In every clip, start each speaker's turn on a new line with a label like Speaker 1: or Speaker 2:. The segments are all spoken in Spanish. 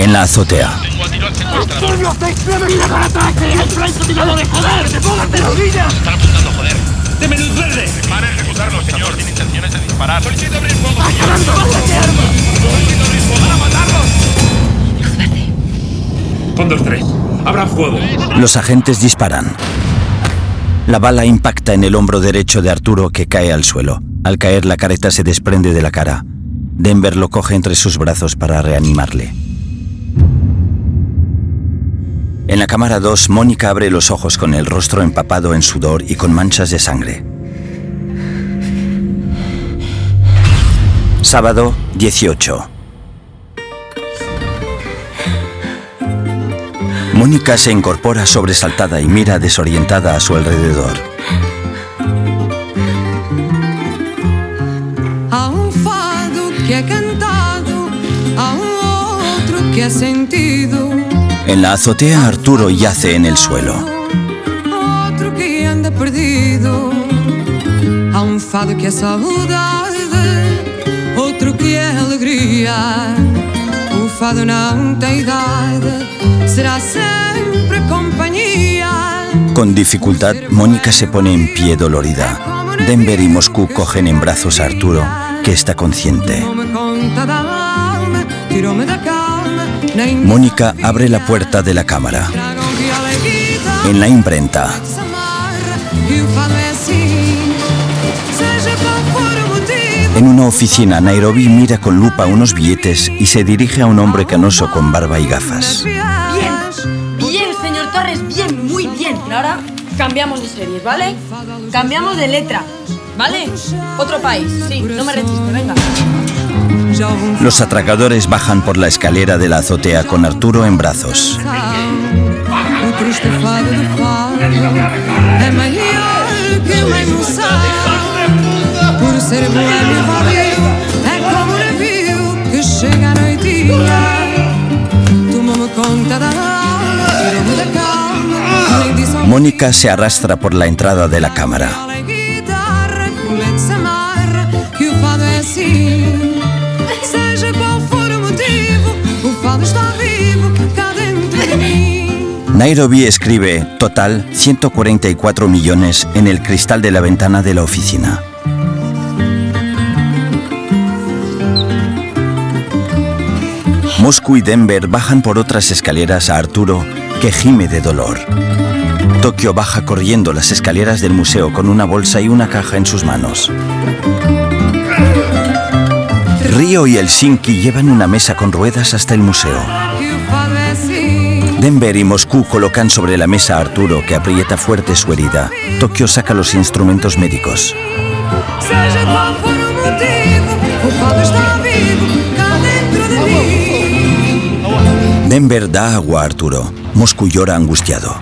Speaker 1: En la azotea.
Speaker 2: ¡Turbio 69 mira con ataque! ¡El francotirador de joder! ¡De todas de rodillas!
Speaker 3: Están apuntando, joder.
Speaker 2: ¡Deme luz verde!
Speaker 3: Para ejecutarlo, señor. Tiene intenciones de disparar. Solicito abrir fuego.
Speaker 2: ¡Está ganando! ¡Bájate armas!
Speaker 3: Solicito abrir fuego. ¡Van a matarlos!
Speaker 4: Luz verde.
Speaker 5: Con dos, tres. Abran fuego.
Speaker 1: Los agentes disparan. La bala impacta en el hombro derecho de Arturo que cae al suelo. Al caer la careta se desprende de la cara. Denver lo coge entre sus brazos para reanimarle. En la cámara 2, Mónica abre los ojos con el rostro empapado en sudor y con manchas de sangre. Sábado 18. Mónica se incorpora sobresaltada y mira desorientada a su alrededor.
Speaker 6: Há um fado que é cantado, há um outro que é sentido,
Speaker 1: En la azotea, Arturo yace en el suelo.
Speaker 6: outro que anda perdido. Há um fado que é saudade, outro que é alegria. O fado não tem idade, será sempre companhia.
Speaker 1: Con dificultad, Mónica se pone en pie dolorida. Denver y Moscú cogen en brazos a Arturo, que está consciente. Mónica abre la puerta de la cámara. En la imprenta, en una oficina, Nairobi mira con lupa unos billetes y se dirige a un hombre canoso con barba y gafas.
Speaker 7: Bien, bien, señor Torres, bien, muy bien. Ahora cambiamos de series, ¿vale? Cambiamos de letra, ¿vale? Otro país, sí, no me resiste, venga.
Speaker 1: Los atracadores bajan por la escalera de la azotea con Arturo en brazos. Mónica se arrastra por la entrada de la cámara. Nairobi escribe total 144 millones en el cristal de la ventana de la oficina. Moscú y Denver bajan por otras escaleras a Arturo, que gime de dolor. Tokio baja corriendo las escaleras del museo con una bolsa y una caja en sus manos. Río y Helsinki llevan una mesa con ruedas hasta el museo. Denver y Moscú colocan sobre la mesa a Arturo, que aprieta fuerte su herida. Tokio saca los instrumentos médicos. Denver da agua a Arturo. Moscú llora angustiado.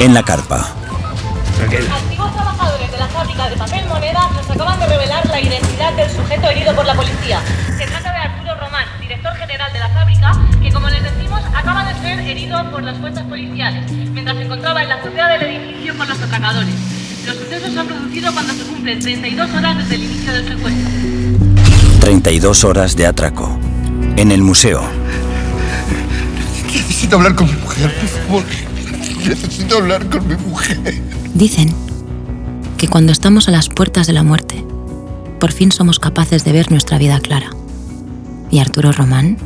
Speaker 1: En la carpa,
Speaker 8: Antiguos trabajadores de la fábrica de papel moneda nos acaban de identidad del sujeto herido por la policía. Se trata de Arturo Román, director general de la fábrica, que como les decimos acaba de ser herido por las fuerzas policiales mientras se encontraba en la azotea del edificio con los atracadores. Los sucesos se han producido cuando se cumplen 32 horas desde el inicio del secuestro.
Speaker 1: 32 horas de atraco. En el museo,
Speaker 9: Necesito hablar con mi mujer, por favor. Necesito hablar con mi mujer.
Speaker 4: Dicen que cuando estamos a las puertas de la muerte,
Speaker 10: por fin somos capaces de ver nuestra vida clara. Y Arturo Román,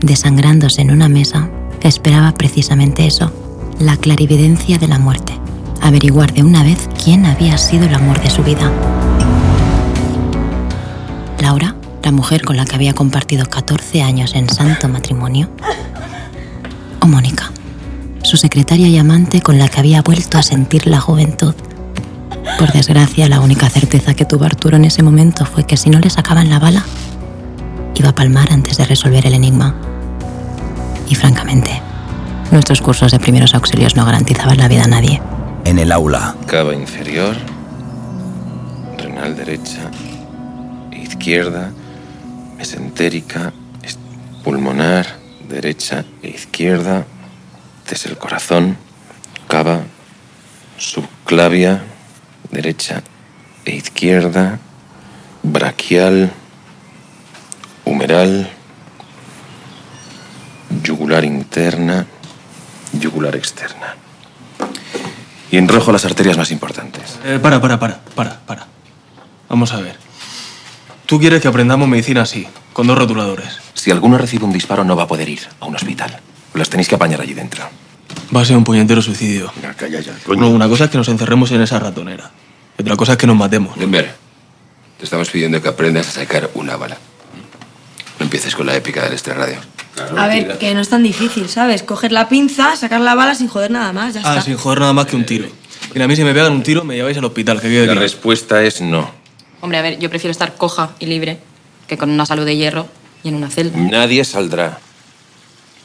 Speaker 10: desangrándose en una mesa, esperaba precisamente eso, la clarividencia de la muerte, averiguar de una vez quién había sido el amor de su vida. Laura, la mujer con la que había compartido 14 años en santo matrimonio, o Mónica, su secretaria y amante con la que había vuelto a sentir la juventud. Por desgracia, la única certeza que tuvo Arturo en ese momento fue que si no le sacaban la bala, iba a palmar antes de resolver el enigma. Y francamente, nuestros cursos de primeros auxilios no garantizaban la vida a nadie.
Speaker 1: En el aula,
Speaker 11: Cava inferior, renal derecha, izquierda, mesentérica, es- pulmonar, derecha e izquierda, desde el corazón, cava, subclavia, derecha e izquierda, braquial, humeral, yugular interna, yugular externa. Y en rojo las arterias más importantes.
Speaker 12: Eh, para, para, para, para, para. Vamos a ver. Tú quieres que aprendamos medicina así, con dos rotuladores.
Speaker 11: Si alguno recibe un disparo no va a poder ir a un hospital. Las tenéis que apañar allí dentro.
Speaker 12: Va a ser un puñetero suicidio.
Speaker 11: calla ya,
Speaker 12: No, una cosa es que nos encerremos en esa ratonera. Y otra cosa es que nos matemos.
Speaker 13: Denver, te estamos pidiendo que aprendas a sacar una bala. No empieces con la épica del extrarradio.
Speaker 7: A ver, que no es tan difícil, ¿sabes? Coger la pinza, sacar la bala sin joder nada más, ya
Speaker 12: Ah,
Speaker 7: está.
Speaker 12: sin joder nada más que un tiro. Mira, a mí si me pegan un tiro me lleváis al hospital, que
Speaker 11: La
Speaker 12: claro.
Speaker 11: respuesta es no.
Speaker 4: Hombre, a ver, yo prefiero estar coja y libre que con una salud de hierro y en una celda.
Speaker 11: Nadie saldrá.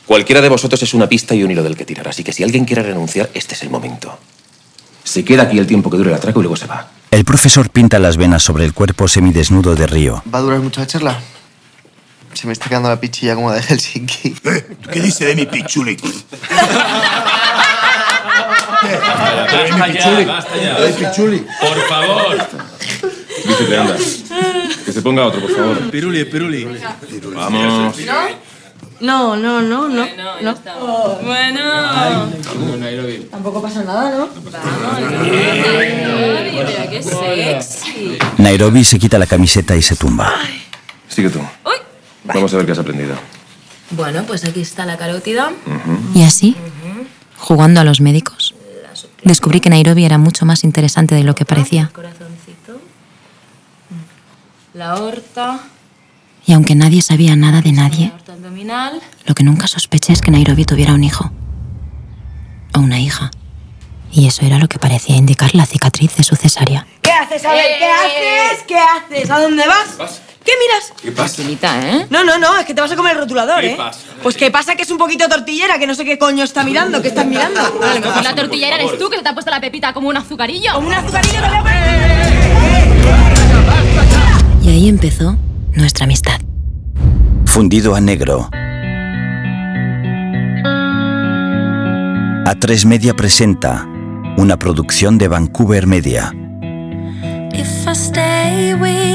Speaker 11: Cualquiera de vosotros es una pista y un hilo del que tirar. Así que si alguien quiere renunciar, este es el momento. Se queda aquí el tiempo que dure el atraco y luego se va.
Speaker 1: el profesor pinta las venas sobre el cuerpo semidesnudo de Río.
Speaker 9: ¿Va a durar mucho la charla? Se me está quedando la pichilla como de Helsinki.
Speaker 3: ¿Qué dice de mi pichuli?
Speaker 14: Basta ya, basta ya. Por favor.
Speaker 11: Anda. Que se ponga otro, por favor.
Speaker 12: Piruli, piruli.
Speaker 11: Vamos.
Speaker 7: No, no, no, no. no.
Speaker 4: Bueno.
Speaker 7: Tampoco pasa nada, ¿no?
Speaker 4: Mira, qué sexy.
Speaker 1: Nairobi se quita la camiseta y se tumba.
Speaker 11: Sigue tú. Vamos a ver qué has aprendido.
Speaker 4: Bueno, pues aquí está la carótida.
Speaker 10: Y así, jugando a los médicos, descubrí que Nairobi era mucho más interesante de lo que parecía.
Speaker 4: Corazoncito. La aorta.
Speaker 10: Y aunque nadie sabía nada de nadie, Lo que nunca sospeché es que Nairobi tuviera un hijo. O una hija. Y eso era lo que parecía indicar la cicatriz de su cesárea.
Speaker 7: ¿Qué haces? A ver, ¿qué haces? ¿Qué haces? ¿A dónde vas? ¿Qué miras?
Speaker 13: ¿Qué pasa?
Speaker 4: ¿eh?
Speaker 7: No, no, no, es que te vas a comer el rotulador,
Speaker 13: ¿Qué
Speaker 7: ¿eh?
Speaker 13: pasa?
Speaker 7: Pues que pasa que es un poquito tortillera, que no sé qué coño está mirando, ¿qué estás mirando?
Speaker 4: Lo mejor la tortillera eres tú que se te ha puesto la pepita como un azucarillo.
Speaker 7: Como un azucarillo te voy a
Speaker 10: Y ahí empezó nuestra amistad.
Speaker 1: Fundido a negro. A3 Media presenta una producción de Vancouver Media.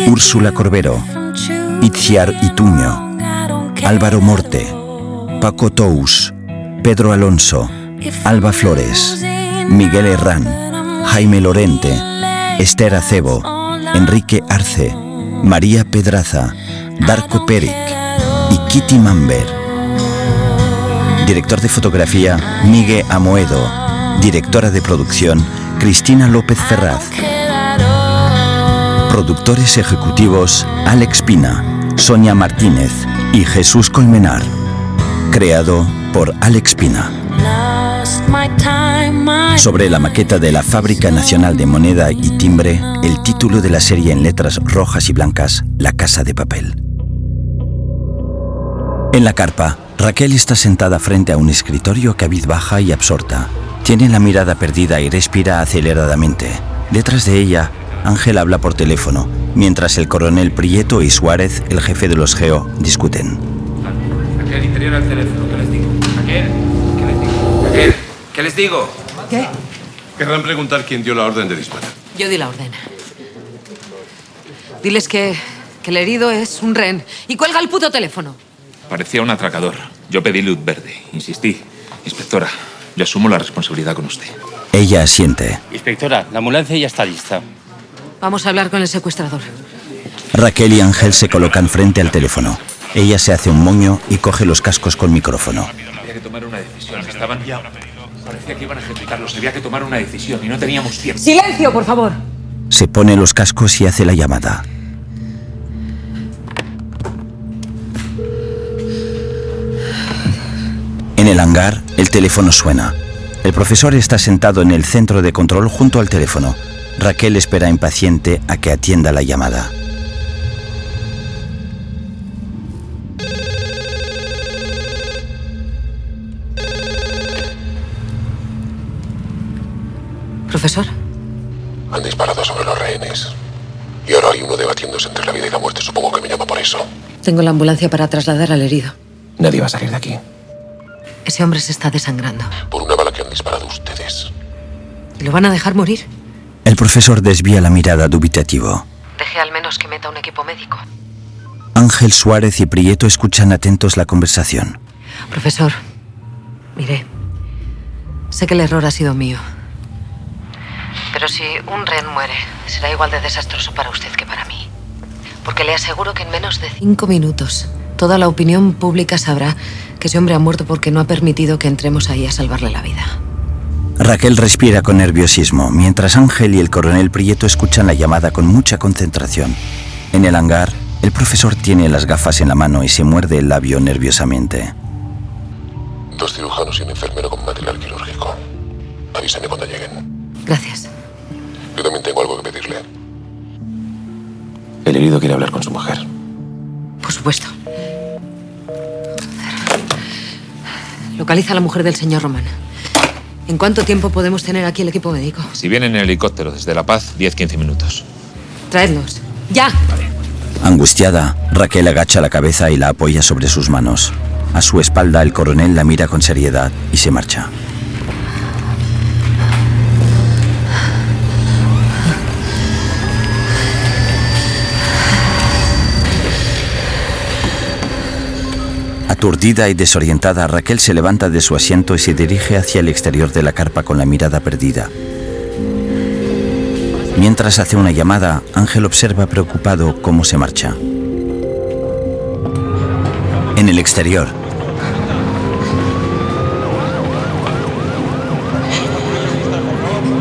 Speaker 1: Úrsula Corbero, Itziar Ituño, Álvaro Morte, Paco Tous, Pedro Alonso, Alba Flores, Miguel Herrán, Jaime Lorente, Esther Acebo, Enrique Arce, María Pedraza, Darko Peric y Kitty Mamber. Director de fotografía, Miguel Amoedo. Directora de producción, Cristina López Ferraz. Productores ejecutivos, Alex Pina, Sonia Martínez y Jesús Colmenar. Creado por Alex Pina. Sobre la maqueta de la Fábrica Nacional de Moneda y Timbre, el título de la serie en letras rojas y blancas, La Casa de Papel. En la carpa, Raquel está sentada frente a un escritorio cabizbaja y absorta. Tiene la mirada perdida y respira aceleradamente. Detrás de ella, Ángel habla por teléfono, mientras el coronel Prieto y Suárez, el jefe de los GEO, discuten.
Speaker 14: Raquel, interior al teléfono. ¿Qué les digo? Raquel, ¿qué les digo? Raquel, ¿qué les digo?
Speaker 7: ¿Qué?
Speaker 13: Querrán preguntar quién dio la orden de disparar.
Speaker 15: Yo di la orden. Diles que, que el herido es un ren. Y cuelga el puto teléfono.
Speaker 14: Parecía un atracador. Yo pedí luz verde. Insistí. Inspectora, yo asumo la responsabilidad con usted.
Speaker 1: Ella asiente.
Speaker 16: Inspectora, la ambulancia ya está lista.
Speaker 15: Vamos a hablar con el secuestrador.
Speaker 1: Raquel y Ángel se colocan frente al teléfono. Ella se hace un moño y coge los cascos con micrófono.
Speaker 3: Había que tomar una decisión. Estaban. Parecía que iban a ejecutarlos. Había que tomar una decisión y no teníamos tiempo.
Speaker 7: ¡Silencio, por favor!
Speaker 1: Se pone los cascos y hace la llamada. En el hangar, el teléfono suena. El profesor está sentado en el centro de control junto al teléfono. Raquel espera impaciente a que atienda la llamada.
Speaker 15: Profesor,
Speaker 17: Han disparado sobre los rehenes. Y ahora hay uno debatiéndose entre la vida y la muerte. Supongo que me llama por eso.
Speaker 15: tengo la ambulancia para trasladar al herido.
Speaker 11: Nadie va a salir de aquí.
Speaker 15: Ese hombre se está desangrando.
Speaker 17: Por una bala que han disparado ustedes.
Speaker 15: ¿Lo van a dejar morir?
Speaker 1: El profesor desvía la mirada dubitativo.
Speaker 15: Deje al menos que meta un equipo médico.
Speaker 1: Ángel Suárez y Prieto escuchan atentos la conversación.
Speaker 15: Profesor, mire, sé que el error ha sido mío. Pero si un rehén muere, será igual de desastroso para usted que para mí. Porque le aseguro que en menos de cinco minutos, toda la opinión pública sabrá que ese hombre ha muerto porque no ha permitido que entremos ahí a salvarle la vida.
Speaker 1: Raquel respira con nerviosismo, mientras Ángel y el coronel Prieto escuchan la llamada con mucha concentración. En el hangar, el profesor tiene las gafas en la mano y se muerde el labio nerviosamente.
Speaker 17: Dos cirujanos y un enfermero con material quirúrgico. Avísame cuando lleguen.
Speaker 15: Gracias.
Speaker 17: Yo también tengo algo que pedirle.
Speaker 11: El herido quiere hablar con su mujer.
Speaker 15: Por supuesto. Localiza a la mujer del señor Román. ¿En cuánto tiempo podemos tener aquí el equipo médico?
Speaker 3: Si vienen en helicóptero desde La Paz, 10-15 minutos.
Speaker 15: Traedlos. ¡Ya!
Speaker 1: Angustiada, Raquel agacha la cabeza y la apoya sobre sus manos. A su espalda, el coronel la mira con seriedad y se marcha. Aturdida y desorientada, Raquel se levanta de su asiento y se dirige hacia el exterior de la carpa con la mirada perdida. Mientras hace una llamada, Ángel observa preocupado cómo se marcha. En el exterior,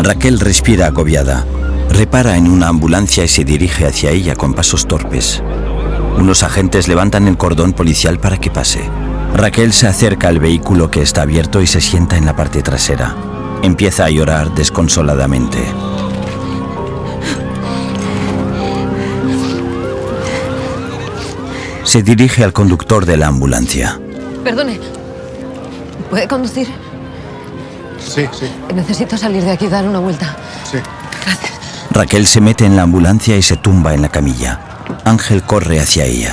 Speaker 1: Raquel respira agobiada. Repara en una ambulancia y se dirige hacia ella con pasos torpes. Unos agentes levantan el cordón policial para que pase. Raquel se acerca al vehículo que está abierto y se sienta en la parte trasera. Empieza a llorar desconsoladamente. Se dirige al conductor de la ambulancia.
Speaker 15: Perdone. ¿Puede conducir?
Speaker 18: Sí, sí,
Speaker 15: Necesito salir de aquí y dar una vuelta.
Speaker 18: sí.
Speaker 1: Raquel se mete en la ambulancia y se tumba en la camilla. Ángel corre hacia ella.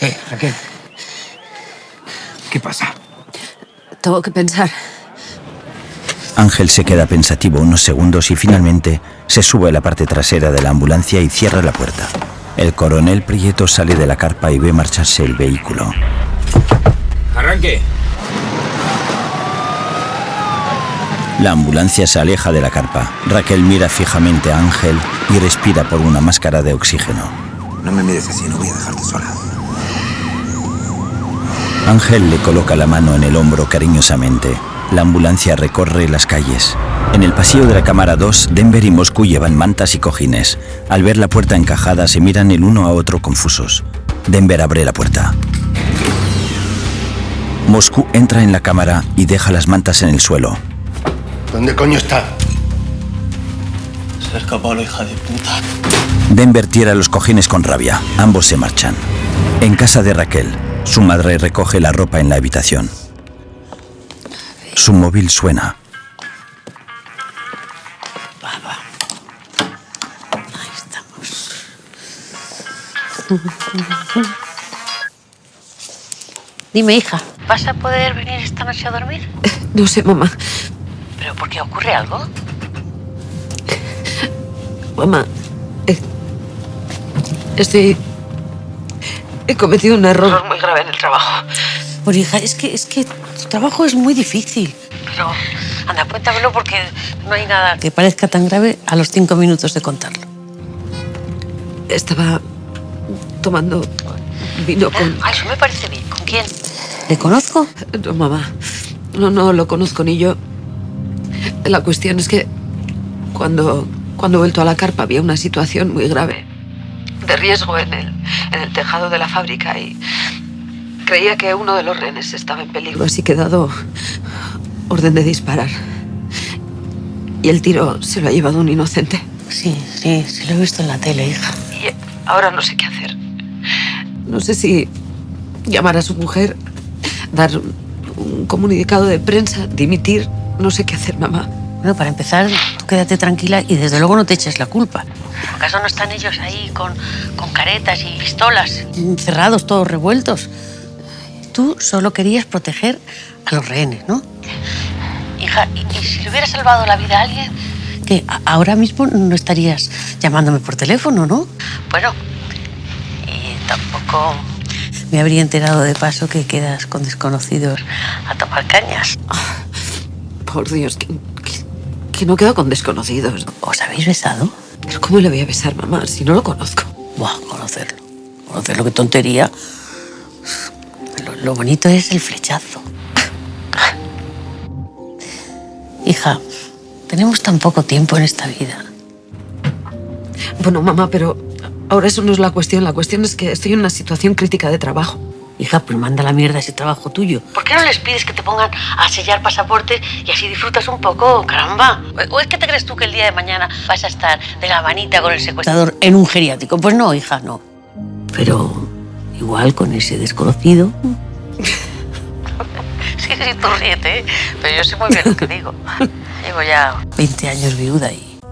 Speaker 18: Eh, Raquel. ¿Qué pasa?
Speaker 15: Tengo que pensar.
Speaker 1: Ángel se queda pensativo unos segundos y finalmente se sube a la parte trasera de la ambulancia y cierra la puerta. El coronel Prieto sale de la carpa y ve marcharse el vehículo.
Speaker 3: ¡Arranque!
Speaker 1: La ambulancia se aleja de la carpa. Raquel mira fijamente a Ángel y respira por una máscara de oxígeno.
Speaker 18: No me mires así, no voy a dejarte sola.
Speaker 1: Ángel le coloca la mano en el hombro cariñosamente. La ambulancia recorre las calles. En el pasillo de la cámara 2, Denver y Moscú llevan mantas y cojines. Al ver la puerta encajada, se miran el uno a otro confusos. Denver abre la puerta. Moscú entra en la cámara y deja las mantas en el suelo.
Speaker 18: ¿Dónde coño está?
Speaker 12: Se ha escapado la hija de puta.
Speaker 1: Denver tira los cojines con rabia. Ambos se marchan. En casa de Raquel, su madre recoge la ropa en la habitación. Su móvil suena.
Speaker 19: Dime, hija, ¿vas a poder venir esta noche a dormir?
Speaker 15: No sé, mamá.
Speaker 19: ¿Pero por qué ocurre algo?
Speaker 15: Mamá. Estoy. He cometido un error muy grave en el trabajo.
Speaker 19: Pues hija, es que, es que tu trabajo es muy difícil. Pero, anda, cuéntamelo porque no hay nada que parezca tan grave a los cinco minutos de contarlo.
Speaker 15: Estaba tomando vino con...
Speaker 19: Ah, eso me parece bien. ¿Con quién? ¿Le conozco?
Speaker 15: No, mamá. No, no lo conozco ni yo. La cuestión es que cuando, cuando he vuelto a la carpa había una situación muy grave de riesgo en el, en el tejado de la fábrica y creía que uno de los rehenes estaba en peligro, así que he dado orden de disparar. Y el tiro se lo ha llevado un inocente.
Speaker 19: Sí, sí, sí lo he visto en la tele, hija.
Speaker 15: Y ahora no sé qué hacer. No sé si llamar a su mujer, dar un comunicado de prensa, dimitir. No sé qué hacer, mamá.
Speaker 19: Bueno, para empezar, tú quédate tranquila y desde luego no te eches la culpa. ¿Acaso no están ellos ahí con, con caretas y pistolas? Encerrados, todos revueltos. Tú solo querías proteger a los rehenes, ¿no? Hija, ¿y, si le hubiera salvado la vida a alguien? Que ahora mismo no estarías llamándome por teléfono, ¿no? Bueno, y tampoco me habría enterado de paso que quedas con desconocidos a tomar cañas.
Speaker 15: Por Dios, que, que- no quedo con desconocidos.
Speaker 19: ¿Os habéis besado?
Speaker 15: ¿Pero cómo le voy a besar, mamá, si no lo conozco?
Speaker 19: Buah, conocerlo. Conocerlo, qué tontería. Lo, lo bonito es el flechazo. Hija, tenemos tan poco tiempo en esta vida.
Speaker 15: Bueno, mamá, pero ahora eso no es la cuestión. La cuestión es que estoy en una situación crítica de trabajo.
Speaker 19: Hija, pues manda la mierda ese trabajo tuyo. ¿Por qué no les pides que te pongan a sellar pasaportes y así disfrutas un poco, caramba? ¿O es que te crees tú que el día de mañana vas a estar de la manita con el secuestrador en un geriátrico? Pues no, hija, no. Pero igual con ese desconocido. Sí, sí, tú ríete, ¿eh? pero yo sé muy bien lo que digo. Llevo ya 20 años viuda y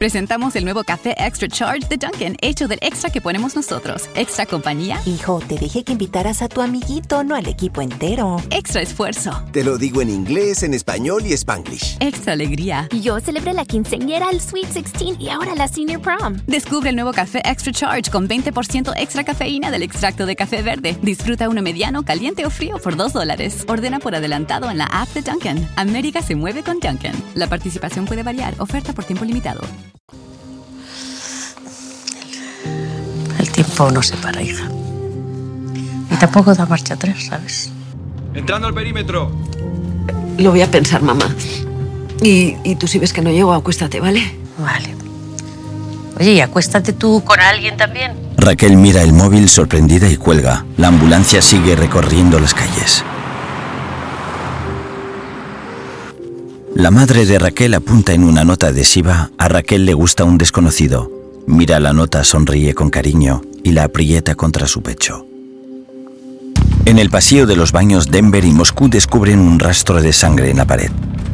Speaker 20: Presentamos el nuevo café Extra Charge de Dunkin', hecho del extra que ponemos nosotros. Extra compañía.
Speaker 21: Hijo, te dije que invitaras a tu amiguito, no al equipo entero.
Speaker 20: Extra esfuerzo.
Speaker 22: Te lo digo en inglés, en español y spanglish.
Speaker 20: Extra alegría.
Speaker 23: Yo celebré la quinceañera, el Sweet 16 y ahora la Senior Prom.
Speaker 20: Descubre el nuevo café Extra Charge con 20% extra cafeína del extracto de café verde. Disfruta uno mediano, caliente o frío por 2 dólares. Ordena por adelantado en la app de Dunkin'. América se mueve con Dunkin'. La participación puede variar. Oferta por tiempo limitado.
Speaker 19: Tiempo no se para, hija. Y tampoco da marcha atrás, ¿sabes?
Speaker 12: Entrando al perímetro.
Speaker 15: Lo voy a pensar, mamá. Y, y tú si ves que no llego, acuéstate, ¿vale?
Speaker 19: Vale. Oye, y acuéstate tú con alguien también.
Speaker 1: Raquel mira el móvil sorprendida y cuelga. La ambulancia sigue recorriendo las calles. La madre de Raquel apunta en una nota adhesiva A Raquel le gusta un desconocido. Mira la nota, sonríe con cariño y la aprieta contra su pecho. En el pasillo de los baños, Denver y Moscú descubren un rastro de sangre en la pared.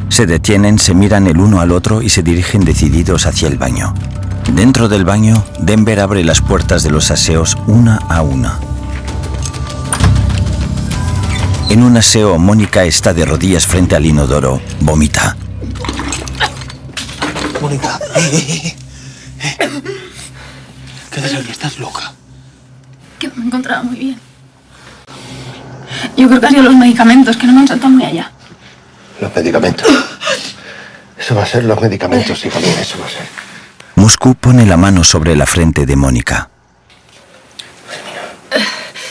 Speaker 1: Se detienen, se miran el uno al otro y se dirigen decididos hacia el baño. Dentro del baño, Denver abre las puertas de los aseos una a una. En un aseo, Mónica está de rodillas frente al inodoro. Vomita.
Speaker 18: Mónica, eh, eh, eh, eh. ¿Qué haces aquí? ¿Estás loca?
Speaker 23: Que me encontraba muy bien. Yo creo que ha sido los medicamentos que no me han saltado muy allá.
Speaker 18: Los medicamentos. Eso va a ser los medicamentos, hija mía, eso va a ser.
Speaker 1: Moscú pone la mano sobre la frente de Mónica.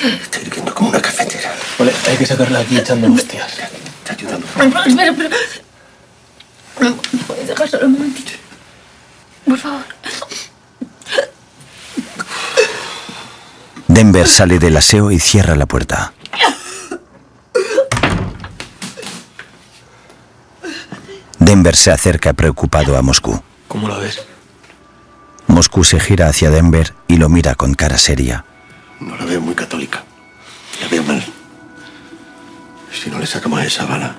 Speaker 18: Estoy hirviendo como una cafetera.
Speaker 12: Vale, hay que sacarla aquí echando hostias.
Speaker 18: Está ayudando.
Speaker 23: Espera, espera. ¿Me puedes dejar solo un momentito? Por favor.
Speaker 1: Denver sale del aseo y cierra la puerta. Denver se acerca preocupado a Moscú.
Speaker 12: ¿Cómo la ves?
Speaker 1: Moscú se gira hacia Denver y lo mira con cara seria.
Speaker 18: No la veo muy católica. La veo mal. Si no le sacamos esa bala,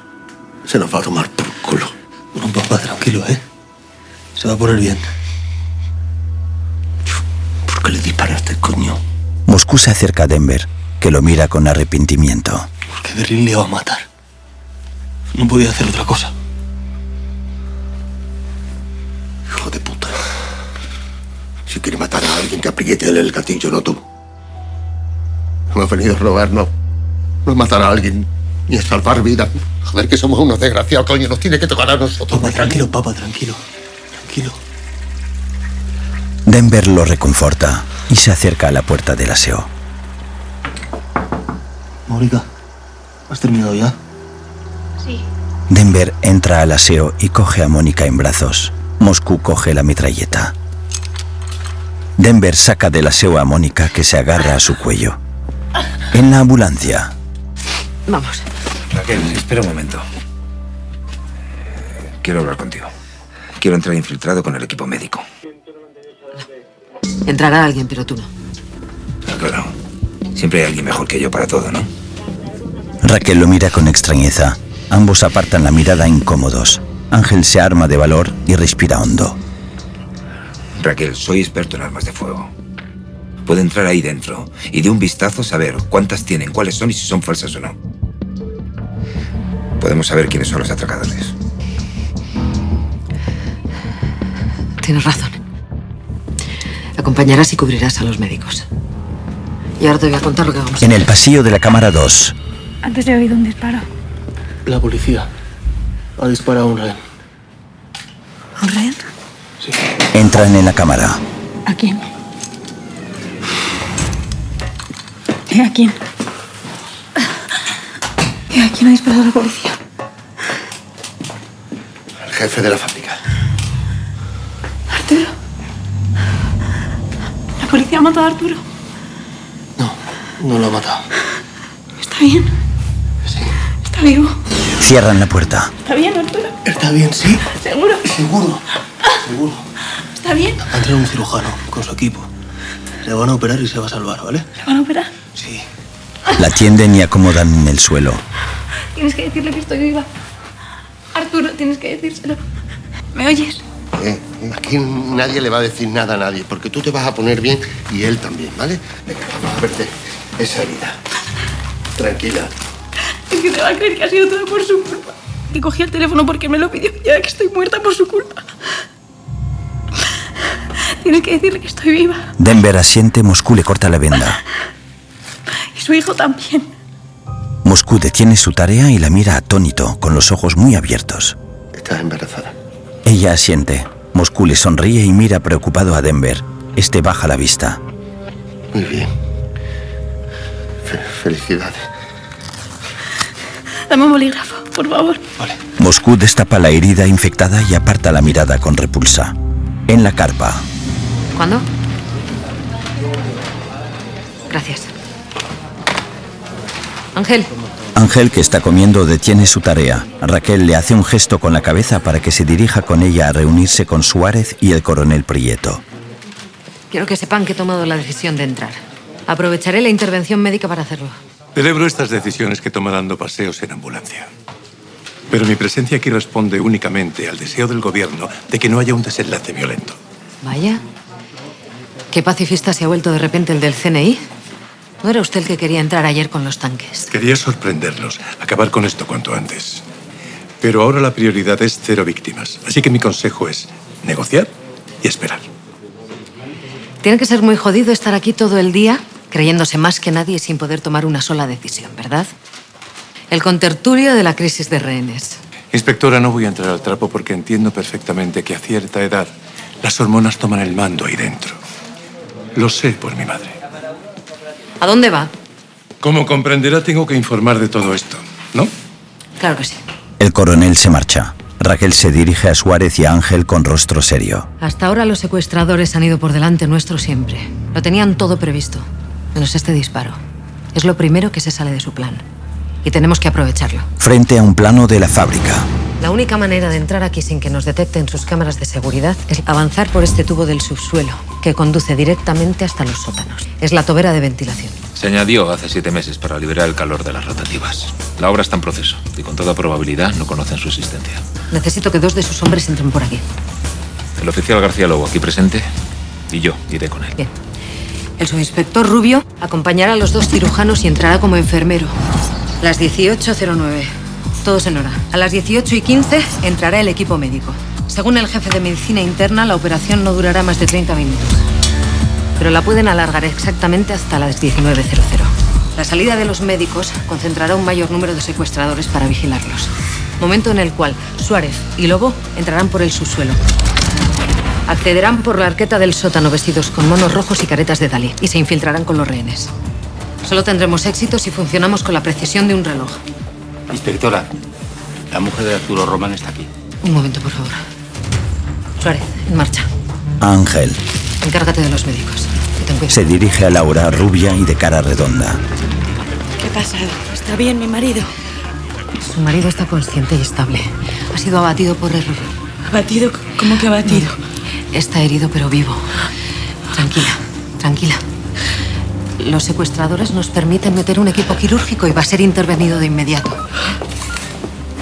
Speaker 18: se nos va a tomar por culo.
Speaker 12: No, papá, tranquilo, ¿eh? Se va a poner bien.
Speaker 18: ¿Por qué le disparaste, coño?
Speaker 1: Moscú se acerca a Denver, que lo mira con arrepentimiento.
Speaker 12: Porque Berlín le iba a matar. No podía hacer otra cosa.
Speaker 18: Hijo de puta. Si quiere matar a alguien que apriete el gatillo, no tú. Hemos venido a robar, no. No es matar a alguien, ni es salvar vidas. Joder, que somos unos desgraciados, coño. Nos tiene que tocar a nosotros.
Speaker 12: Papá, tranquilo, papá, tranquilo. Tranquilo.
Speaker 1: Denver lo reconforta y se acerca a la puerta del aseo.
Speaker 12: Mónica, ¿has terminado ya?
Speaker 23: Sí.
Speaker 1: Denver entra al aseo y coge a Mónica en brazos. Moscú coge la metralleta. Denver saca del aseo a Mónica que se agarra a su cuello. En la ambulancia,
Speaker 15: Vamos.
Speaker 3: Raquel, espera un momento. Quiero hablar contigo. Quiero entrar infiltrado con el equipo médico.
Speaker 15: Entrará alguien, pero tú no.
Speaker 3: Ah, Claro. Siempre hay alguien mejor que yo para todo, ¿no?
Speaker 1: Raquel lo mira con extrañeza. Ambos apartan la mirada incómodos. Ángel se arma de valor y respira hondo.
Speaker 3: Raquel, soy experto en armas de fuego. Puedo entrar ahí dentro y de un vistazo saber cuántas tienen, cuáles son y si son falsas o no. Podemos saber quiénes son los atracadores.
Speaker 15: Tienes razón. Acompañarás y cubrirás a los médicos. Y ahora te voy a contar lo que vamos a
Speaker 1: En el pasillo de la cámara 2,
Speaker 23: Antes he oído un disparo.
Speaker 12: La policía ha disparado a un rehén.
Speaker 23: ¿Un rehén?
Speaker 1: entran en la cámara.
Speaker 23: ¿A quién? ¿Y a quién? ¿Y a quién ha disparado la policía?
Speaker 18: El jefe de la fábrica.
Speaker 23: Arturo. La policía ha matado a Arturo.
Speaker 12: No lo ha matado.
Speaker 23: ¿Está bien?
Speaker 12: Sí.
Speaker 23: ¿Está vivo?
Speaker 1: Cierran la puerta.
Speaker 23: ¿Está bien, Arturo?
Speaker 12: Está bien, sí.
Speaker 23: ¿Seguro?
Speaker 12: Seguro. Seguro.
Speaker 23: ¿Está bien?
Speaker 12: Ha entrado un cirujano con su equipo. Le van a operar y se va a salvar, ¿vale?
Speaker 23: ¿Le van a operar?
Speaker 12: Sí.
Speaker 1: La tienden y acomodan en el suelo.
Speaker 23: Tienes que decirle que estoy viva. Arturo, tienes que decírselo. ¿Me oyes?
Speaker 18: Eh, aquí nadie le va a decir nada a nadie, porque tú te vas a poner bien y él también, ¿vale? Venga, vamos a verte esa herida. Tranquila.
Speaker 23: Es que te va a creer que ha sido todo por su culpa. Que cogí el teléfono porque me lo pidió y ahora que estoy muerta por su culpa. Tienes que decirle que estoy viva.
Speaker 1: Denver asiente, Moscú le corta la venda.
Speaker 23: Y su hijo también.
Speaker 1: Moscú detiene su tarea y la mira atónito, con los ojos muy abiertos.
Speaker 18: Estás embarazada.
Speaker 1: Ella asiente. Moscú le sonríe y mira preocupado a Denver. Este baja la vista.
Speaker 18: Muy bien. Fe- felicidades.
Speaker 23: Dame un bolígrafo, por favor.
Speaker 1: Moscú destapa la herida infectada y aparta la mirada con repulsa. En la carpa,
Speaker 15: ¿Cuándo? Gracias. Ángel,
Speaker 1: Ángel, que está comiendo, detiene su tarea. Raquel le hace un gesto con la cabeza para que se dirija con ella a reunirse con Suárez y el coronel Prieto.
Speaker 15: quiero que sepan que he tomado la decisión de entrar. Aprovecharé la intervención médica para hacerlo.
Speaker 24: Celebro estas decisiones que toma dando paseos en ambulancia. Pero mi presencia aquí responde únicamente al deseo del gobierno de que no haya un desenlace violento.
Speaker 15: Vaya. ¿Qué pacifista se ha vuelto de repente el del CNI? ¿No era usted el que quería entrar ayer con los tanques?
Speaker 24: Quería sorprenderlos, acabar con esto cuanto antes. Pero ahora la prioridad es cero víctimas. Así que mi consejo es negociar y esperar.
Speaker 15: Tiene que ser muy jodido estar aquí todo el día creyéndose más que nadie sin poder tomar una sola decisión, ¿verdad? El contertulio de la crisis de rehenes.
Speaker 24: Inspectora, no voy a entrar al trapo porque entiendo perfectamente que a cierta edad las hormonas toman el mando ahí dentro. Lo sé por mi madre.
Speaker 15: ¿A dónde va?
Speaker 24: Como comprenderá, tengo que informar de todo esto, ¿no?
Speaker 15: Claro que sí.
Speaker 1: El coronel se marcha. Raquel se dirige a Suárez y a Ángel con rostro serio.
Speaker 15: Hasta ahora los secuestradores han ido por delante nuestro siempre. Lo tenían todo previsto, menos este disparo. Es lo primero que se sale de su plan. Y tenemos que aprovecharlo.
Speaker 1: Frente a un plano de la fábrica,
Speaker 15: La única manera de entrar aquí sin que nos detecten sus cámaras de seguridad es avanzar por este tubo del subsuelo, que conduce directamente hasta los sótanos. Es la tobera de ventilación.
Speaker 3: Se añadió hace siete meses para liberar el calor de las rotativas. La obra está en proceso y con toda probabilidad no conocen su existencia.
Speaker 15: Necesito que dos de sus hombres entren por aquí.
Speaker 3: El oficial García Lobo aquí presente y yo iré con él.
Speaker 15: Bien. El subinspector Rubio acompañará a los dos cirujanos y entrará como enfermero. Las 18.09. Todos en hora. A las 18 y 15 entrará el equipo médico. Según el jefe de medicina interna, la operación no durará más de 30 minutos. Pero la pueden alargar exactamente hasta las 19.00. La salida de los médicos concentrará un mayor número de secuestradores para vigilarlos. Momento en el cual Suárez y Lobo entrarán por el subsuelo. Accederán por la arqueta del sótano vestidos con monos rojos y caretas de Dalí y se infiltrarán con los rehenes. Solo tendremos éxito si funcionamos con la precisión de un reloj.
Speaker 25: Inspectora, la mujer de Arturo Román está aquí.
Speaker 15: Un momento, por favor. Suárez, en marcha.
Speaker 1: Ángel
Speaker 15: Encárgate de los médicos.
Speaker 1: Se dirige a Laura, rubia y de cara redonda.
Speaker 23: ¿Qué ha pasado? ¿Está bien mi marido?
Speaker 15: Su marido está consciente y estable. Ha sido abatido por error.
Speaker 23: ¿Abatido? ¿Cómo que abatido?
Speaker 15: Está herido pero vivo. Tranquila, tranquila. Los secuestradores nos permiten meter un equipo quirúrgico y va a ser intervenido de inmediato.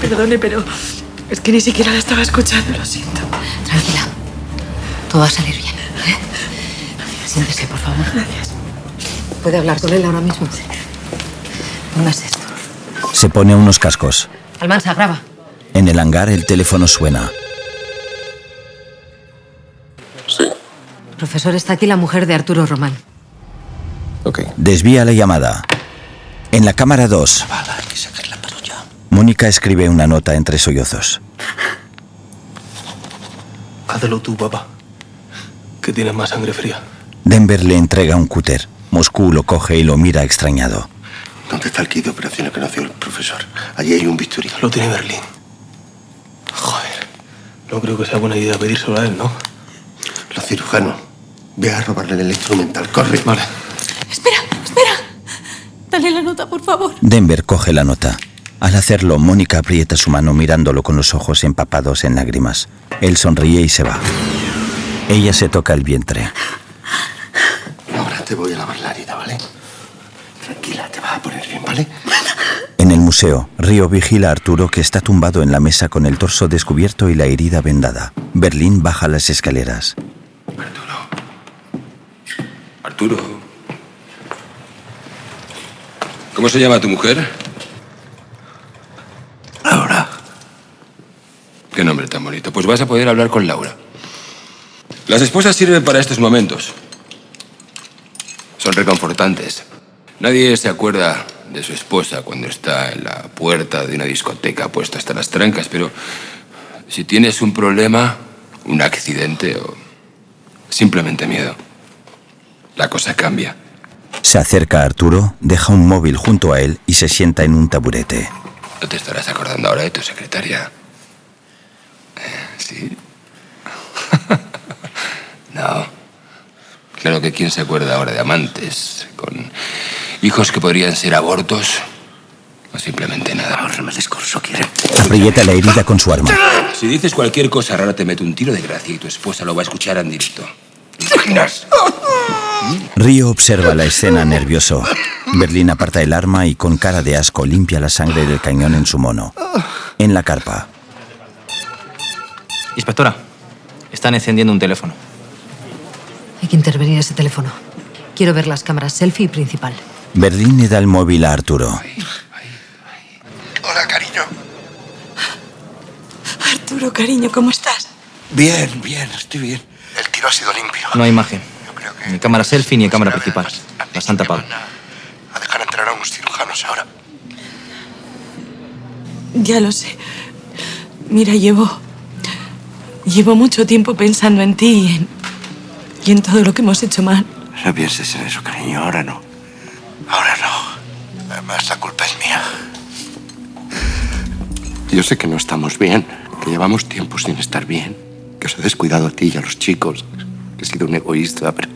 Speaker 23: Perdone, pero es que ni siquiera la estaba escuchando, lo siento.
Speaker 15: Tranquila. Todo va a salir bien. ¿eh? Siéntese, por favor.
Speaker 23: Gracias.
Speaker 15: ¿Puede hablar con él ahora mismo? Póngase esto.
Speaker 1: Se pone unos cascos.
Speaker 15: Almanza, graba.
Speaker 1: En el hangar el teléfono suena.
Speaker 15: Profesor, está aquí la mujer de Arturo Román.
Speaker 1: Desvía la llamada. En la cámara 2. Mónica escribe una nota entre sollozos.
Speaker 12: Hazlo tú, papá. Que tienes más sangre fría.
Speaker 1: Denver le entrega un cúter. Moscú lo coge y lo mira extrañado.
Speaker 18: ¿Dónde está el kit de operaciones que nació el profesor? Allí hay un bisturí.
Speaker 12: Lo tiene Berlín. Joder. No creo que sea buena idea pedírselo a él, ¿no?
Speaker 18: Los cirujanos. Ve a robarle el instrumental. Corre.
Speaker 12: Vale.
Speaker 23: Espera, espera. Dale la nota, por favor.
Speaker 1: Denver coge la nota. Al hacerlo, Mónica aprieta su mano mirándolo con los ojos empapados en lágrimas. Él sonríe y se va. Ella se toca el vientre.
Speaker 18: Ahora te voy a lavar la herida, ¿vale? Tranquila, te vas a poner bien, ¿vale?
Speaker 1: En el museo, Río vigila a Arturo que está tumbado en la mesa con el torso descubierto y la herida vendada. Berlín baja las escaleras.
Speaker 13: Arturo. ¿Cómo se llama tu mujer?
Speaker 18: Laura.
Speaker 13: Qué nombre tan bonito. Pues vas a poder hablar con Laura. Las esposas sirven para estos momentos. Son reconfortantes. Nadie se acuerda de su esposa cuando está en la puerta de una discoteca puesta hasta las trancas, pero si tienes un problema, un accidente o simplemente miedo, la cosa cambia.
Speaker 1: Se acerca a Arturo, deja un móvil junto a él y se sienta en un taburete.
Speaker 13: ¿No te estarás acordando ahora de tu secretaria? Eh, ¿Sí? no. Claro que quién se acuerda ahora de amantes, con hijos que podrían ser abortos o simplemente nada. Ahora
Speaker 18: el discurso, quiere.
Speaker 1: Aprieta la herida con su arma.
Speaker 13: Si dices cualquier cosa rara, te meto un tiro de gracia y tu esposa lo va a escuchar en directo. ¿Imaginas?
Speaker 1: Río observa la escena nervioso. Berlín aparta el arma y con cara de asco limpia la sangre del cañón en su mono. En la carpa,
Speaker 26: Inspectora, están encendiendo un teléfono.
Speaker 15: Hay que intervenir ese teléfono. Quiero ver las cámaras selfie y principal.
Speaker 1: Berlín le da el móvil a Arturo.
Speaker 18: Hola, cariño.
Speaker 23: Arturo, cariño, ¿cómo estás?
Speaker 18: Bien, bien, estoy bien. El tiro ha sido limpio.
Speaker 26: No hay imagen. Ni cámara selfie ni cámara principal. Las han tapado.
Speaker 18: A dejar entrar a unos cirujanos ahora.
Speaker 23: Ya lo sé. Mira, llevo. Llevo mucho tiempo pensando en ti y en, y en todo lo que hemos hecho mal.
Speaker 18: No pienses en eso, cariño. Ahora no. Ahora no. Además, la culpa es mía. Yo sé que no estamos bien, que llevamos tiempo sin estar bien, que os he descuidado a ti y a los chicos, he sido un egoísta, pero.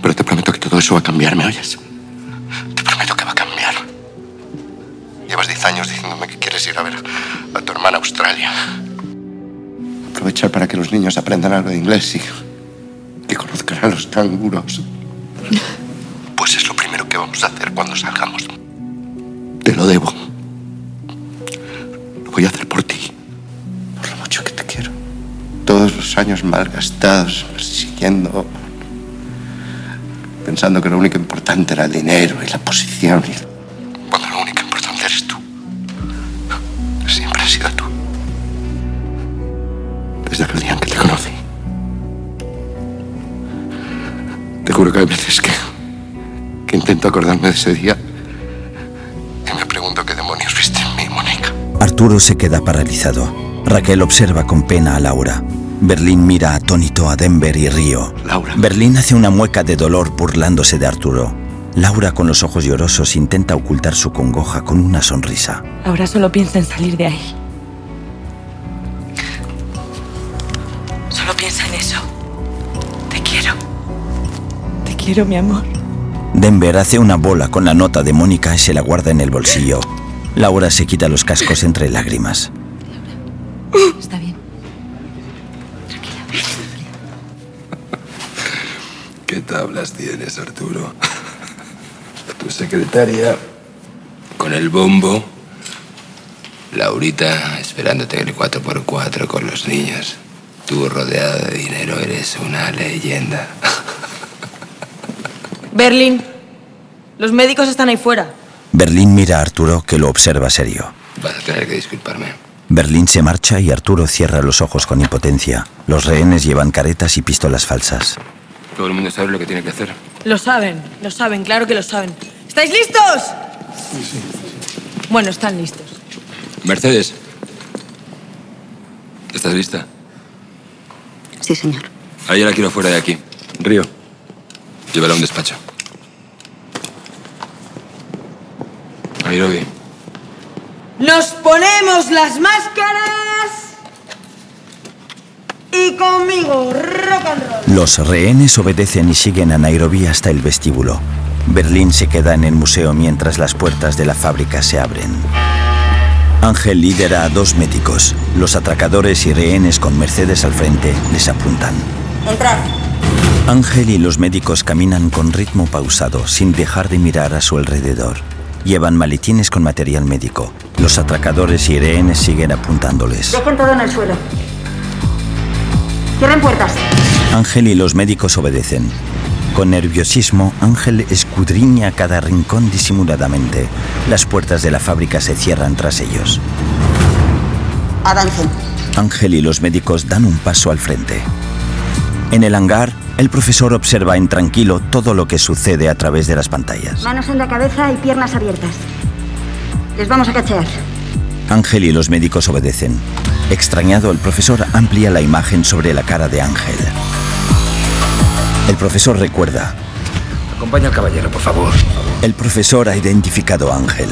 Speaker 18: Pero te prometo que todo eso va a cambiar, ¿me oyes? Te prometo que va a cambiar. Llevas 10 años diciéndome que quieres ir a ver a tu hermana a Australia. Aprovechar para que los niños aprendan algo de inglés y que conozcan a los canguros. Pues es lo primero que vamos a hacer cuando salgamos. Te lo debo. Los años malgastados persiguiendo pensando que lo único importante era el dinero y la posición. Cuando lo único importante eres tú. Siempre has sido tú. Desde aquel día en que te conocí. Te juro que hay veces que, que intento acordarme de ese día y me pregunto qué demonios viste en mí, Mónica.
Speaker 1: Arturo se queda paralizado. Raquel observa con pena a Laura. Berlín mira atónito a Denver y Río.
Speaker 18: Laura.
Speaker 1: Berlín hace una mueca de dolor burlándose de Arturo. Laura, con los ojos llorosos, intenta ocultar su congoja con una sonrisa.
Speaker 23: Ahora solo piensa en salir de ahí. Solo piensa en eso. Te quiero. Te quiero, mi amor.
Speaker 1: Denver hace una bola con la nota de Mónica y se la guarda en el bolsillo. Laura se quita los cascos entre lágrimas.
Speaker 15: Está
Speaker 13: tablas tienes, Arturo? Tu secretaria con el bombo. Laurita esperándote en el 4x4 con los niños. Tú rodeado de dinero eres una leyenda.
Speaker 7: Berlín. Los médicos están ahí fuera.
Speaker 1: Berlín mira a Arturo, que lo observa serio.
Speaker 13: Vas a tener que disculparme.
Speaker 1: Berlín se marcha y Arturo cierra los ojos con impotencia. Los rehenes llevan caretas y pistolas falsas.
Speaker 13: Todo el mundo sabe lo que tiene que hacer.
Speaker 7: Lo saben, lo saben, claro que lo saben. ¿Estáis listos? Bueno, están listos.
Speaker 13: Mercedes. ¿Estás lista?
Speaker 15: Sí, señor.
Speaker 13: Ahí la quiero fuera de aquí. Río. Llévala a un despacho. Nairobi.
Speaker 7: Nos ponemos las máscaras. Y conmigo, rock and roll.
Speaker 1: Los rehenes obedecen y siguen a Nairobi hasta el vestíbulo. Berlín se queda en el museo mientras las puertas de la fábrica se abren. Ángel lidera a dos médicos. Los atracadores y rehenes con Mercedes al frente les apuntan.
Speaker 7: Entrad.
Speaker 1: Ángel y los médicos caminan con ritmo pausado, sin dejar de mirar a su alrededor. Llevan maletines con material médico. Los atracadores y rehenes siguen apuntándoles.
Speaker 27: Dejen todo en el suelo. Cierren puertas.
Speaker 1: Ángel y los médicos obedecen. Con nerviosismo, Ángel escudriña cada rincón disimuladamente. Las puertas de la fábrica se cierran tras ellos.
Speaker 27: Avancen.
Speaker 1: Ángel y los médicos dan un paso al frente. En el hangar, el profesor observa intranquilo todo lo que sucede a través de las pantallas.
Speaker 27: Manos en la cabeza y piernas abiertas. Les vamos a cachear.
Speaker 1: Ángel y los médicos obedecen. Extrañado, el profesor amplía la imagen sobre la cara de Ángel. El profesor recuerda.
Speaker 3: Acompaña al caballero, por favor.
Speaker 1: El profesor ha identificado a Ángel.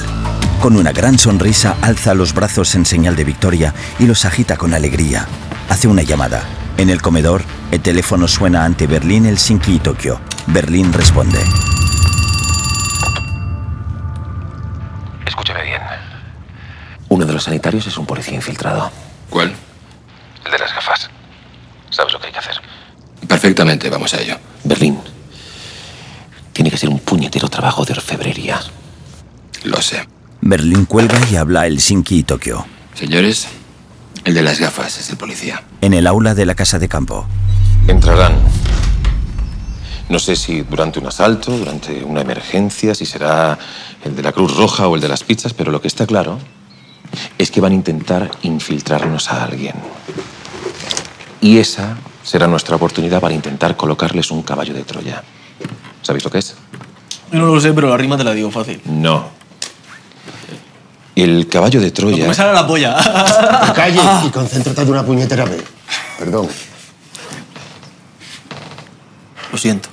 Speaker 1: Con una gran sonrisa, alza los brazos en señal de victoria y los agita con alegría. Hace una llamada. En el comedor, el teléfono suena ante Berlín, Helsinki y Tokio. Berlín responde.
Speaker 11: Uno de los sanitarios es un policía infiltrado.
Speaker 13: ¿Cuál?
Speaker 11: El de las gafas. ¿Sabes lo que hay que hacer?
Speaker 13: Perfectamente, vamos a ello.
Speaker 11: Berlín. Tiene que ser un puñetero trabajo de orfebrería.
Speaker 13: Lo sé.
Speaker 1: Berlín cuelga y habla a Helsinki y Tokio.
Speaker 13: Señores, el de las gafas es el policía.
Speaker 1: En el aula de la casa de campo.
Speaker 11: Entrarán. No sé si durante un asalto, durante una emergencia, si será el de la Cruz Roja o el de las pizzas, pero lo que está claro es que van a intentar infiltrarnos a alguien. Y esa será nuestra oportunidad para intentar colocarles un caballo de Troya. ¿Sabéis lo que es?
Speaker 12: Yo no lo sé, pero la rima te la digo fácil.
Speaker 11: No. El caballo de Troya.
Speaker 12: Me sale la polla.
Speaker 18: Calle y concéntrate de una puñetera vez. Perdón.
Speaker 12: Lo siento.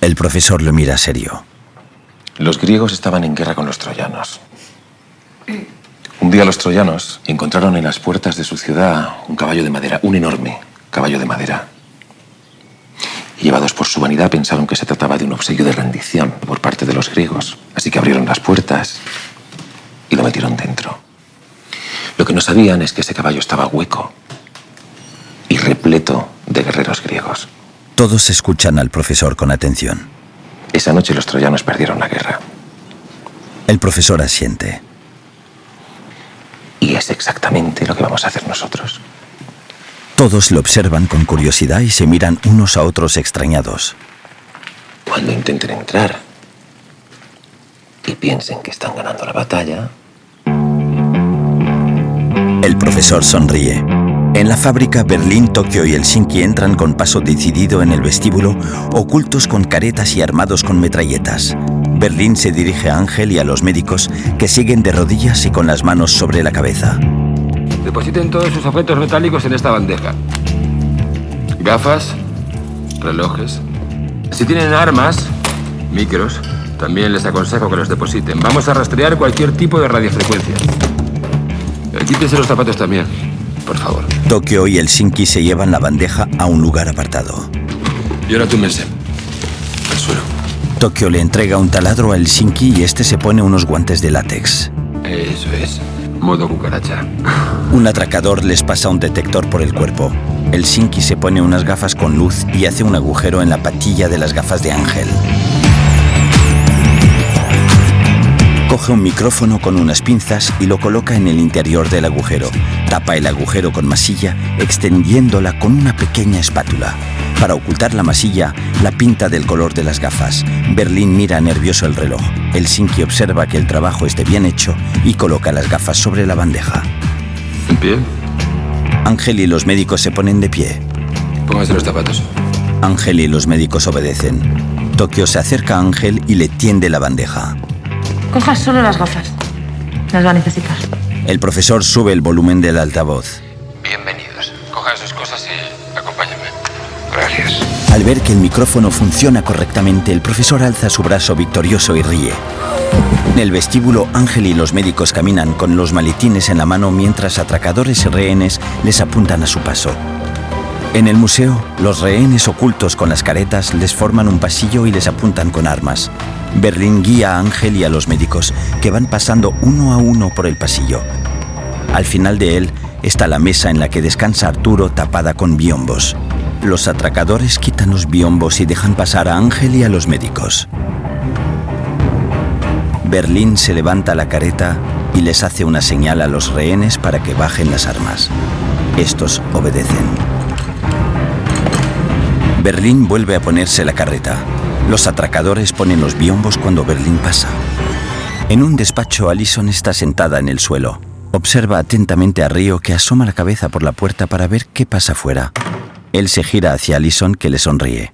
Speaker 1: El profesor lo mira serio.
Speaker 11: Los griegos estaban en guerra con los troyanos. Un día los troyanos encontraron en las puertas de su ciudad un caballo de madera, un enorme caballo de madera. Y llevados por su vanidad pensaron que se trataba de un obsequio de rendición por parte de los griegos. Así que abrieron las puertas y lo metieron dentro. Lo que no sabían es que ese caballo estaba hueco y repleto de guerreros griegos.
Speaker 1: Todos escuchan al profesor con atención.
Speaker 11: Esa noche los troyanos perdieron la guerra.
Speaker 1: El profesor asiente.
Speaker 11: Y es exactamente lo que vamos a hacer nosotros.
Speaker 1: Todos lo observan con curiosidad y se miran unos a otros extrañados.
Speaker 11: Cuando intenten entrar y piensen que están ganando la batalla,
Speaker 1: El profesor sonríe. En la fábrica, Berlín, Tokio y Helsinki entran con paso decidido en el vestíbulo, ocultos con caretas y armados con metralletas. Berlín se dirige a Ángel y a los médicos, que siguen de rodillas y con las manos sobre la cabeza.
Speaker 13: Depositen todos sus objetos metálicos en esta bandeja. Gafas, relojes. Si tienen armas, micros, también les aconsejo que los depositen. Vamos a rastrear cualquier tipo de radiofrecuencia. Quítense los zapatos también, por favor.
Speaker 1: Tokio y Helsinki se llevan la bandeja a un lugar apartado.
Speaker 13: Y ahora túmense. Al suelo.
Speaker 1: Tokio le entrega un taladro a Helsinki y este se pone unos guantes de látex.
Speaker 13: Eso es. Modo cucaracha.
Speaker 1: Un atracador les pasa un detector por el cuerpo. Helsinki se pone unas gafas con luz y hace un agujero en la patilla de las gafas de Ángel. Coge un micrófono con unas pinzas y lo coloca en el interior del agujero. Tapa el agujero con masilla, extendiéndola con una pequeña espátula. Para ocultar la masilla, la pinta del color de las gafas. Berlín mira nervioso el reloj. Helsinki observa que el trabajo esté bien hecho y coloca las gafas sobre la bandeja.
Speaker 13: ¿En pie?
Speaker 1: Ángel y los médicos se ponen de pie.
Speaker 13: Pónganse los zapatos.
Speaker 1: Ángel y los médicos obedecen. Tokio se acerca a Ángel y le tiende la bandeja.
Speaker 15: Cojas solo las gafas. Las va a necesitar.
Speaker 1: El profesor sube el volumen del altavoz.
Speaker 13: Bienvenidos. Cojan sus cosas y acompáñenme. Gracias.
Speaker 1: Al ver que el micrófono funciona correctamente, el profesor alza su brazo victorioso y ríe. En el vestíbulo, Ángel y los médicos caminan con los maletines en la mano mientras atracadores y rehenes les apuntan a su paso. En el museo, los rehenes ocultos con las caretas les forman un pasillo y les apuntan con armas. Berlín guía a Ángel y a los médicos, que van pasando uno a uno por el pasillo. Al final de él está la mesa en la que descansa Arturo tapada con biombos. Los atracadores quitan los biombos y dejan pasar a Ángel y a los médicos. Berlín se levanta la careta y les hace una señal a los rehenes para que bajen las armas. Estos obedecen. Berlín vuelve a ponerse la carreta. Los atracadores ponen los biombos cuando Berlín pasa. En un despacho, Alison está sentada en el suelo. Observa atentamente a Río que asoma la cabeza por la puerta para ver qué pasa afuera. Él se gira hacia Alison que le sonríe.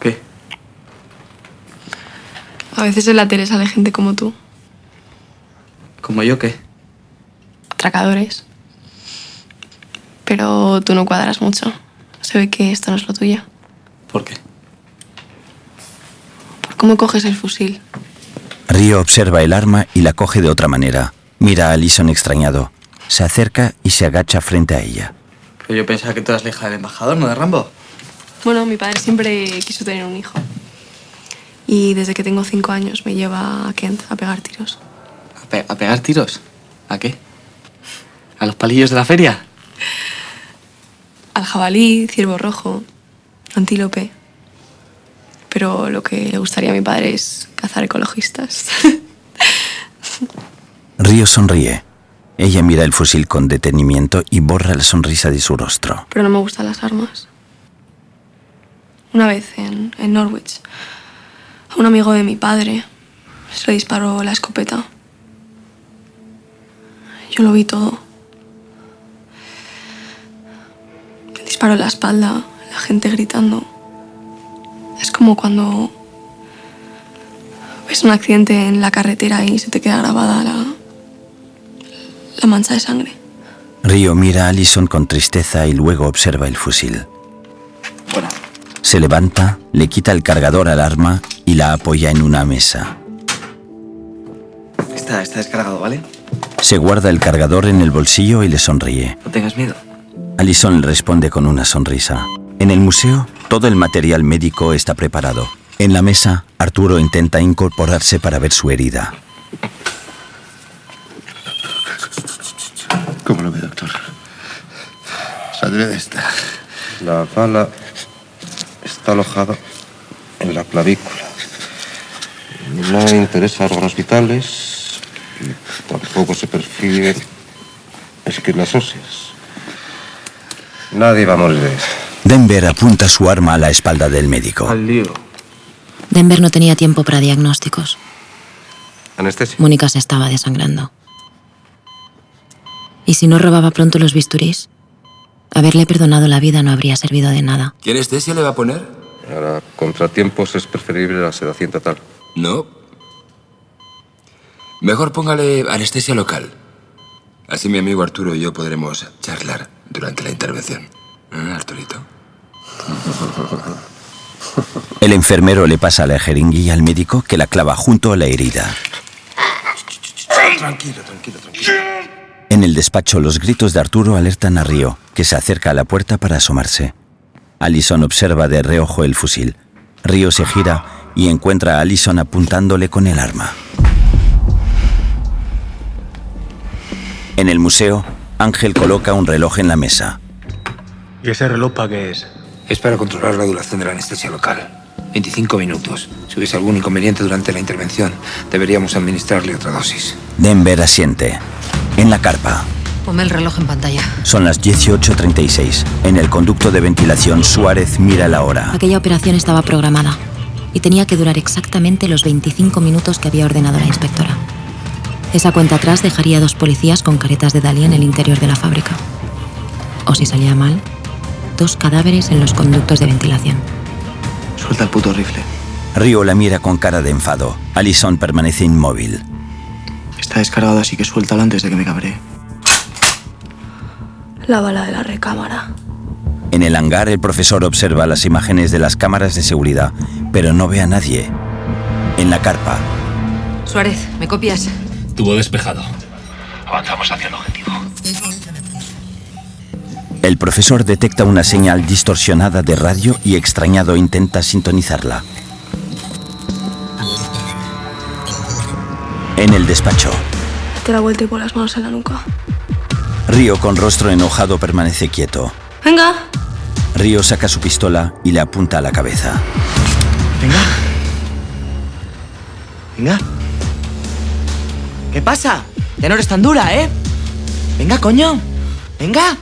Speaker 12: ¿Qué?
Speaker 28: A veces en la tele sale gente como tú,
Speaker 12: ¿Como yo qué?
Speaker 28: atracadores. Pero tú no cuadras mucho. Se ve que esto no es lo tuyo.
Speaker 12: ¿Por qué?
Speaker 28: ¿Por cómo coges el fusil?
Speaker 1: Río observa el arma y la coge de otra manera. Mira a Alison extrañado. Se acerca y se agacha frente a ella.
Speaker 12: Pero yo pensaba que tú eras la hija del embajador, ¿no de Rambo?
Speaker 28: Bueno, mi padre siempre quiso tener un hijo. Y desde que tengo cinco años me lleva a Kent a pegar tiros.
Speaker 12: ¿A, pe- a pegar tiros? ¿A qué? ¿A los palillos de la feria?
Speaker 28: Al jabalí, ciervo rojo, antílope. Pero lo que le gustaría a mi padre es cazar ecologistas.
Speaker 1: Río sonríe. Ella mira el fusil con detenimiento y borra la sonrisa de su rostro.
Speaker 28: Pero no me gustan las armas. Una vez en, en Norwich, a un amigo de mi padre se le disparó la escopeta. Yo lo vi todo. disparo en la espalda, la gente gritando. Es como cuando ves un accidente en la carretera y se te queda grabada la, la mancha de sangre.
Speaker 1: Río mira a Allison con tristeza y luego observa el fusil. Se levanta, le quita el cargador al arma y la apoya en una mesa.
Speaker 26: Está, está descargado, ¿vale?
Speaker 1: Se guarda el cargador en el bolsillo y le sonríe.
Speaker 26: No tengas miedo.
Speaker 1: Allison responde con una sonrisa. En el museo, todo el material médico está preparado. En la mesa, Arturo intenta incorporarse para ver su herida.
Speaker 18: ¿Cómo lo ve, doctor? Saldré de esta.
Speaker 11: La bala está alojada en la clavícula. No interesa órganos vitales y tampoco se perciben esquinas óseas. Nadie va a morir de eso.
Speaker 1: Denver apunta su arma a la espalda del médico.
Speaker 12: Al lío.
Speaker 10: Denver no tenía tiempo para diagnósticos.
Speaker 11: Anestesia.
Speaker 10: Mónica se estaba desangrando. ¿Y si no robaba pronto los bisturís? Haberle perdonado la vida no habría servido de nada.
Speaker 13: ¿Qué anestesia le va a poner?
Speaker 11: Para contratiempos es preferible la sedación total.
Speaker 13: No. Mejor póngale anestesia local. Así mi amigo Arturo y yo podremos charlar durante la intervención. ¿Eh, Arturito?
Speaker 1: El enfermero le pasa la jeringuilla al médico que la clava junto a la herida.
Speaker 18: Tranquilo, tranquilo, tranquilo.
Speaker 1: En el despacho, los gritos de Arturo alertan a Río, que se acerca a la puerta para asomarse. Allison observa de reojo el fusil. Río se gira y encuentra a Allison apuntándole con el arma. En el museo, Ángel coloca un reloj en la mesa.
Speaker 12: ¿Y ese reloj para qué es?
Speaker 3: Es para controlar la duración de la anestesia local. 25 minutos. Si hubiese algún inconveniente durante la intervención, deberíamos administrarle otra dosis.
Speaker 1: Denver asiente. En la carpa,
Speaker 15: Ponme el reloj en pantalla.
Speaker 1: son las 18.36. En el conducto de ventilación, Suárez mira la hora.
Speaker 10: Aquella operación estaba programada y tenía que durar exactamente los 25 minutos que había ordenado la inspectora. Esa cuenta atrás dejaría a dos policías con caretas de Dalí en el interior de la fábrica. O si salía mal, dos cadáveres en los conductos de ventilación.
Speaker 26: Suelta el puto rifle.
Speaker 1: Río la mira con cara de enfado. Allison permanece inmóvil.
Speaker 26: Está descargado, así que suéltalo antes de que me cabree.
Speaker 28: La bala de la recámara.
Speaker 1: En el hangar, el profesor observa las imágenes de las cámaras de seguridad, pero no ve a nadie. En la carpa,
Speaker 15: Suárez, ¿me copias?
Speaker 29: Tuvo despejado.
Speaker 18: Avanzamos hacia el objetivo.
Speaker 1: el profesor detecta una señal distorsionada de radio y extrañado intenta sintonizarla. En el despacho,
Speaker 28: Te la vuelta y pon las manos en la nuca.
Speaker 1: Río con rostro enojado permanece quieto.
Speaker 28: Venga.
Speaker 1: Río saca su pistola y le apunta a la cabeza.
Speaker 26: Venga. Venga. ¿Qué pasa? Ya no eres tan dura, ¿eh? Venga, coño. Venga.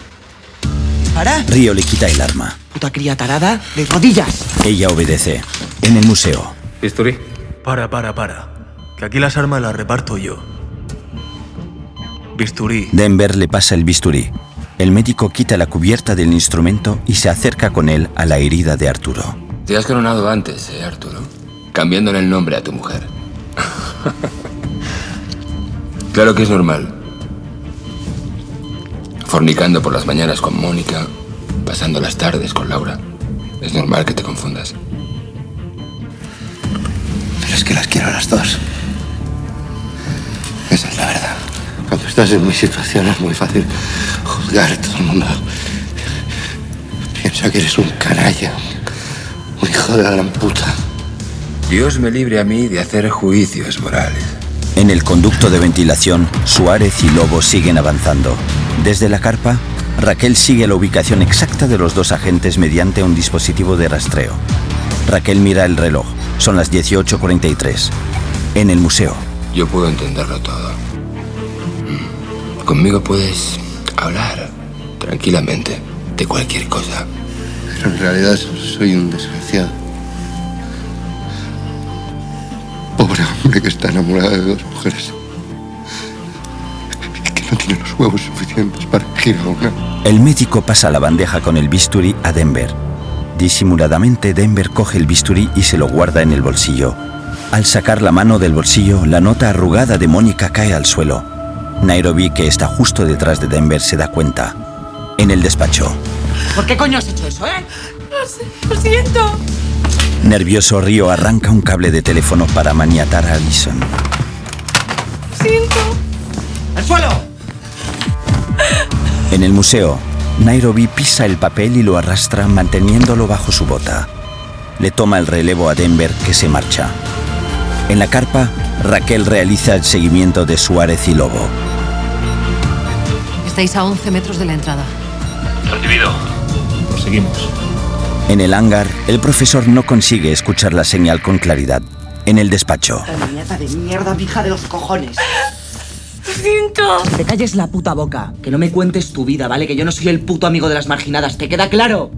Speaker 26: Dispara.
Speaker 1: Río le quita el arma.
Speaker 26: Puta cría tarada. De rodillas.
Speaker 1: Ella obedece. En el museo,
Speaker 12: Bisturí. Para, para, para. Que aquí las armas las reparto yo. Bisturí.
Speaker 1: Denver le pasa el bisturí. El médico quita la cubierta del instrumento y se acerca con él a la herida de Arturo.
Speaker 13: Te has coronado antes, ¿eh, Arturo? Cambiándole el nombre a tu mujer. claro que es normal. Fornicando por las mañanas con Mónica, pasando las tardes con Laura. Es normal que te confundas.
Speaker 18: Pero es que las quiero a las dos. Esa es la verdad. Cuando estás en mi situación es muy fácil juzgar a todo el mundo. Piensa que eres un canalla, un hijo de la gran puta.
Speaker 13: Dios me libre a mí de hacer juicios morales.
Speaker 1: En el conducto de ventilación, Suárez y Lobo siguen avanzando. Desde la carpa, Raquel sigue la ubicación exacta de los dos agentes mediante un dispositivo de rastreo. Raquel mira el reloj. Son las 18.43. En el museo,
Speaker 13: Yo puedo entenderlo todo. Conmigo puedes hablar tranquilamente de cualquier cosa.
Speaker 18: Pero en realidad soy un desgraciado. Pobre hombre que está enamorado de dos mujeres. Que no tiene los huevos suficientes para elegir a una.
Speaker 1: El médico pasa la bandeja con el bisturí a Denver. Disimuladamente Denver coge el bisturí y se lo guarda en el bolsillo. Al sacar la mano del bolsillo, la nota arrugada de Mónica cae al suelo. Nairobi, que está justo detrás de Denver, se da cuenta. En el despacho,
Speaker 26: ¿Por qué coño has hecho eso, eh?
Speaker 23: No sé, lo siento.
Speaker 1: nervioso Río arranca un cable de teléfono para maniatar a Allison.
Speaker 23: Lo siento.
Speaker 26: ¡Al suelo!
Speaker 1: En el museo, Nairobi pisa el papel y lo arrastra manteniéndolo bajo su bota. Le toma el relevo a Denver que se marcha. En la carpa, Raquel realiza el seguimiento de Suárez y Lobo.
Speaker 15: Estáis a 11 metros de la entrada.
Speaker 11: Recibido.
Speaker 12: Proseguimos.
Speaker 1: En el hangar, el profesor no consigue escuchar la señal con claridad. En el despacho,
Speaker 26: La niñata de mierda, hija de los cojones.
Speaker 23: Lo siento.
Speaker 26: Que te calles la puta boca. Que no me cuentes tu vida, ¿vale? Que yo no soy el puto amigo de las marginadas. ¿Te queda claro?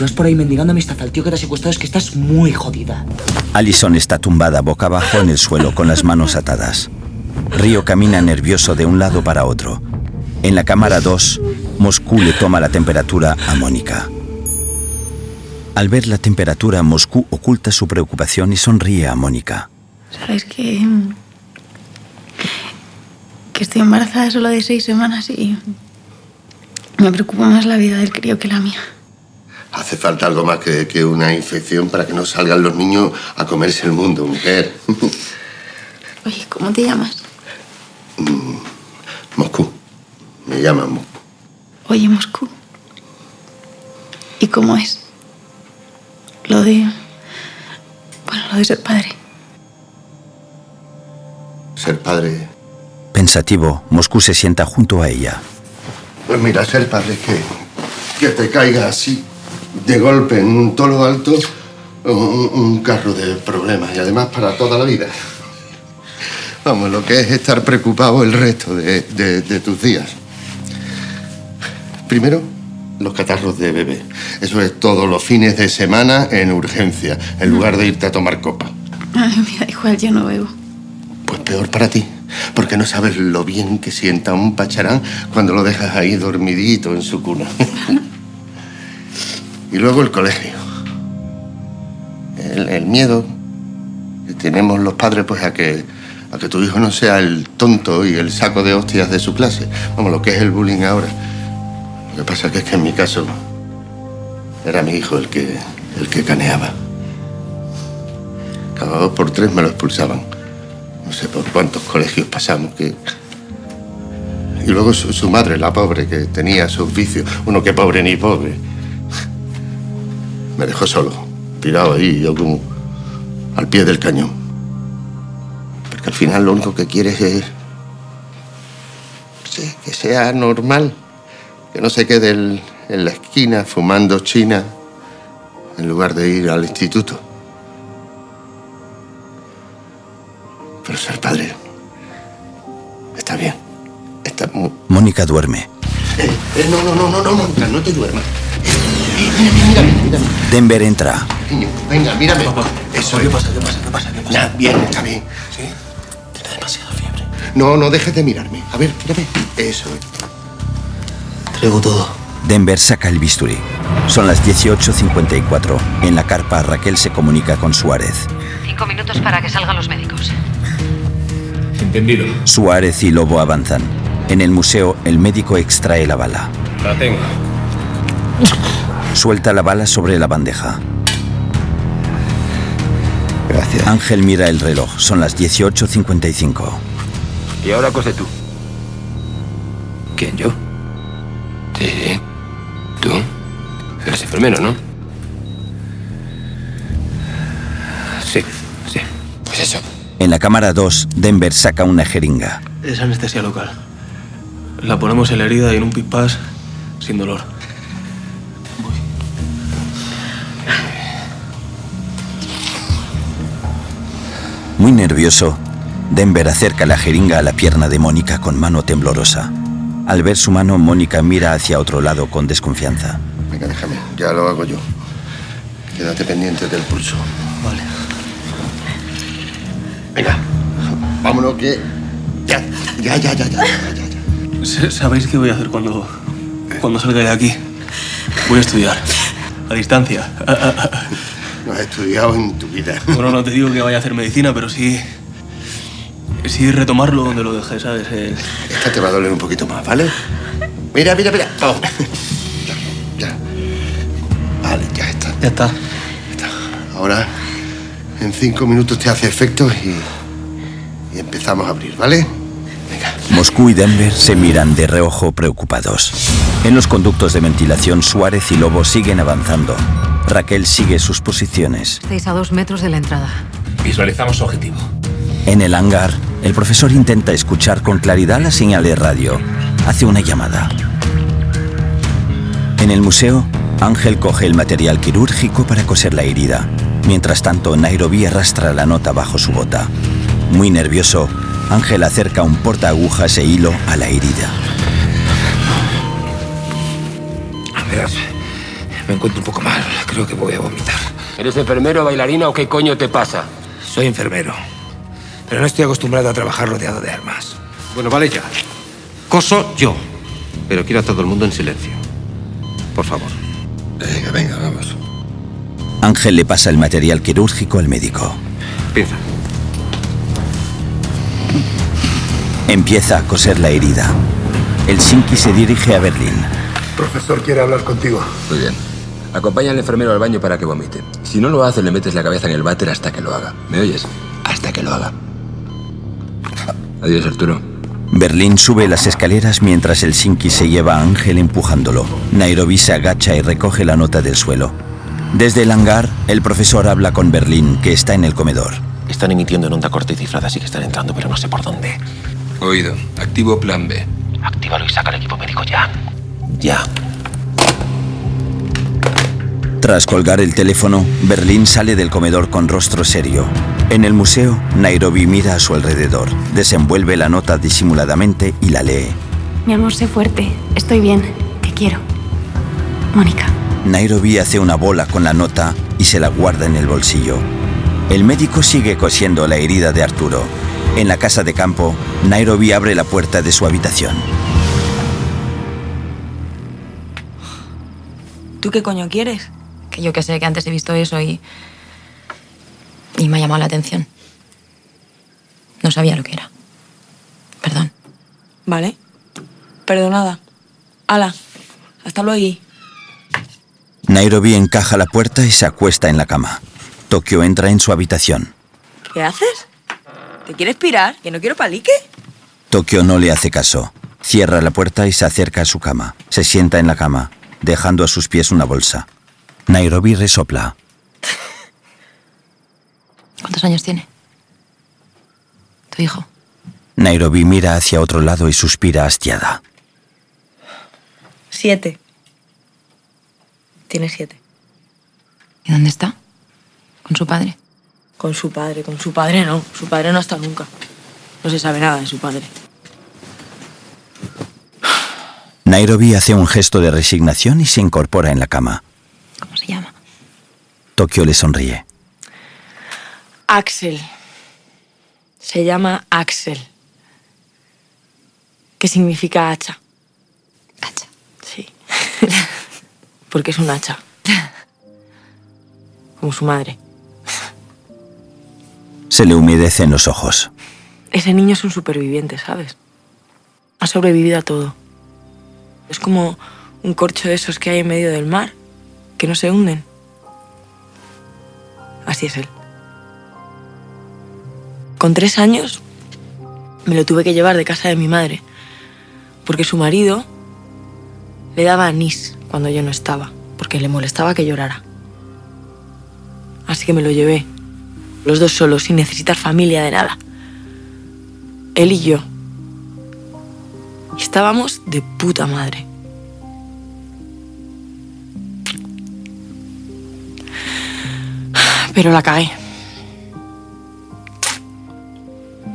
Speaker 26: Si vas por ahí mendigando amistad al tío que te ha secuestrado es que estás muy jodida.
Speaker 1: Allison está tumbada boca abajo en el suelo con las manos atadas. Río camina nervioso de un lado para otro. En la cámara 2, Moscú le toma la temperatura a Mónica. Al ver la temperatura, Moscú oculta su preocupación y sonríe a Mónica.
Speaker 28: Sabes que. que estoy embarazada solo de seis semanas y. me preocupa más la vida del crío que la mía.
Speaker 18: Hace falta algo más que, que una infección para que no salgan los niños a comerse el mundo, mujer.
Speaker 28: Oye, ¿cómo te llamas?
Speaker 18: Moscú. Me llaman Moscú.
Speaker 28: Oye, Moscú. ¿Y cómo es? Lo de. bueno, lo de ser padre.
Speaker 18: Ser padre.
Speaker 1: Pensativo, Moscú se sienta junto a ella.
Speaker 18: Pues mira, ser padre es que, que te caiga así, de golpe, en un tolo alto, un, un carro de problemas. Y además para toda la vida. Vamos, lo que es estar preocupado el resto de, de- de tus días. Primero, los catarros de bebé. Eso es todos los fines de semana en urgencia, en lugar de irte a tomar copa.
Speaker 28: Ay, me da igual, yo no bebo.
Speaker 18: Pues peor para ti, porque no sabes lo bien que sienta un pacharán cuando lo dejas ahí dormidito en su cuna. y luego el colegio. El, miedo que tenemos los padres pues a que, a que tu hijo no sea el tonto y el saco de hostias de su clase. Vamos, lo que es el bullying ahora. Lo que pasa que es que en mi caso era mi hijo el que, el que caneaba. Cada dos por tres me lo expulsaban. No sé por cuántos colegios pasamos que... Y luego su, su madre, la pobre, que tenía sus vicios. Uno que pobre ni pobre. Me dejó solo, tirado ahí, yo como al pie del cañón. Porque al final lo único que quieres es... sí, que sea normal. Que no se quede el- en la esquina fumando china en lugar de ir al instituto. Pero ser padre está bien. Está muy...
Speaker 1: Mónica duerme.
Speaker 18: Eh, eh, no, no, no, no, no, Mónica, no te duermas. Mírame, mírame.
Speaker 1: Denver entra.
Speaker 18: Niño, venga, mírame. Eso. ¿Qué pasa? ¿Qué pasa? ¿Qué pasa? ¿Qué pasa? bien, está bien. ¿Sí? Tiene demasiada fiebre. No, no dejes de mirarme. A ver, mírame. Eso.
Speaker 26: Traigo todo.
Speaker 1: Denver saca el bisturí. Son las 18.54. En la carpa, Raquel se comunica con Suárez.
Speaker 15: Cinco minutos para que salgan los médicos.
Speaker 12: Entendido.
Speaker 1: Suárez y Lobo avanzan. En el museo, el médico extrae la bala.
Speaker 12: La tengo.
Speaker 1: Suelta la bala sobre la bandeja.
Speaker 3: Gracias.
Speaker 1: Ángel mira el reloj. Son las 18.55.
Speaker 25: ¿Y ahora cose tú?
Speaker 13: ¿Quién, yo? Sí. ¿Tú? Eres enfermero, ¿no? Sí, sí. Pues eso.
Speaker 1: En la cámara 2, Denver saca una jeringa.
Speaker 12: Es anestesia local. La ponemos en la herida y en un pipas sin dolor.
Speaker 1: Muy nervioso, Denver acerca la jeringa a la pierna de Mónica con mano temblorosa. Al ver su mano, Mónica mira hacia otro lado con desconfianza.
Speaker 18: Venga, déjame. Ya lo hago yo. Quédate pendiente del pulso.
Speaker 26: Vale.
Speaker 18: Venga. Vámonos que... Ya, ya, ya, ya, ya, ya, ya.
Speaker 12: ¿Sabéis qué voy a hacer cuando, cuando salga de aquí? Voy a estudiar. A distancia.
Speaker 18: No has estudiado en tu vida.
Speaker 12: Bueno, no te digo que vaya a hacer medicina, pero sí. Sí, retomarlo donde lo dejé, ¿sabes? El-
Speaker 18: Esta te va a doler un poquito más, ¿vale? Mira, mira, mira. Oh. Ya, ya. Vale, ya está.
Speaker 12: Ya está.
Speaker 18: Ahora, en cinco minutos te hace efecto y, y empezamos a abrir, ¿vale?
Speaker 1: Moscú y Denver se miran de reojo preocupados. En los conductos de ventilación, Suárez y Lobo siguen avanzando. Raquel sigue sus posiciones.
Speaker 15: Estáis a dos metros de la entrada.
Speaker 11: Visualizamos su objetivo.
Speaker 1: En el hangar, el profesor intenta escuchar con claridad la señal de radio. Hace una llamada. En el museo, Ángel coge el material quirúrgico para coser la herida. Mientras tanto, Nairobi arrastra la nota bajo su bota. Muy nervioso, Ángel acerca un porta agujas e hilo a la herida.
Speaker 3: Verás, me encuentro un poco mal. Creo que voy a vomitar.
Speaker 13: ¿Eres enfermero, bailarina o qué coño te pasa?
Speaker 3: Soy enfermero, pero no estoy acostumbrado a trabajar rodeado de armas.
Speaker 11: Bueno, vale ya. Coso yo. Pero quiero a todo el mundo en silencio. Por favor.
Speaker 18: Venga, venga, vamos.
Speaker 1: Ángel le pasa el material quirúrgico al médico.
Speaker 11: Pinza.
Speaker 1: Empieza a coser la herida. El Sinki se dirige a Berlín.
Speaker 18: Profesor quiere hablar contigo.
Speaker 13: Muy bien. Acompaña al enfermero al baño para que vomite. Si no lo hace, le metes la cabeza en el váter hasta que lo haga. ¿Me oyes? Hasta que lo haga. Adiós, Arturo.
Speaker 1: Berlín sube las escaleras mientras el Sinki se lleva a Ángel empujándolo. Nairobi se agacha y recoge la nota del suelo. Desde el hangar, el profesor habla con Berlín, que está en el comedor.
Speaker 11: Están emitiendo en onda corta y cifrada, así que están entrando, pero no sé por dónde.
Speaker 13: Oído. Activo plan B.
Speaker 11: Actívalo y saca al equipo médico ya. Ya.
Speaker 1: Tras colgar el teléfono, Berlín sale del comedor con rostro serio. En el museo, Nairobi mira a su alrededor, desenvuelve la nota disimuladamente y la lee.
Speaker 29: Mi amor, sé fuerte. Estoy bien. Te quiero. Mónica.
Speaker 1: Nairobi hace una bola con la nota y se la guarda en el bolsillo. El médico sigue cosiendo la herida de Arturo. En la casa de campo, Nairobi abre la puerta de su habitación.
Speaker 7: ¿Tú qué coño quieres?
Speaker 10: Que yo que sé, que antes he visto eso y. y me ha llamado la atención. No sabía lo que era. Perdón.
Speaker 7: Vale. Perdonada. Ala. Hasta luego.
Speaker 1: Nairobi encaja la puerta y se acuesta en la cama. Tokio entra en su habitación.
Speaker 7: ¿Qué haces? ¿Te quieres pirar? ¿Que no quiero palique?
Speaker 1: Tokio no le hace caso. Cierra la puerta y se acerca a su cama. Se sienta en la cama, dejando a sus pies una bolsa. Nairobi resopla.
Speaker 10: ¿Cuántos años tiene? Tu hijo.
Speaker 1: Nairobi mira hacia otro lado y suspira hastiada.
Speaker 7: Siete. Tiene siete.
Speaker 10: ¿Y dónde está? ¿Con su padre?
Speaker 7: Con su padre, con su padre no. Su padre no ha estado nunca. No se sabe nada de su padre.
Speaker 1: Nairobi hace un gesto de resignación y se incorpora en la cama. Tokio le sonríe.
Speaker 7: Axel. Se llama Axel. ¿Qué significa hacha?
Speaker 10: Hacha.
Speaker 7: Sí. Porque es un hacha. Como su madre.
Speaker 1: Se le humedecen los ojos.
Speaker 7: Ese niño es un superviviente, ¿sabes? Ha sobrevivido a todo. Es como un corcho de esos que hay en medio del mar, que no se hunden. Así es él. Con tres años me lo tuve que llevar de casa de mi madre, porque su marido le daba anís cuando yo no estaba, porque le molestaba que llorara. Así que me lo llevé, los dos solos, sin necesitar familia de nada. Él y yo. Y estábamos de puta madre. Pero la cagué.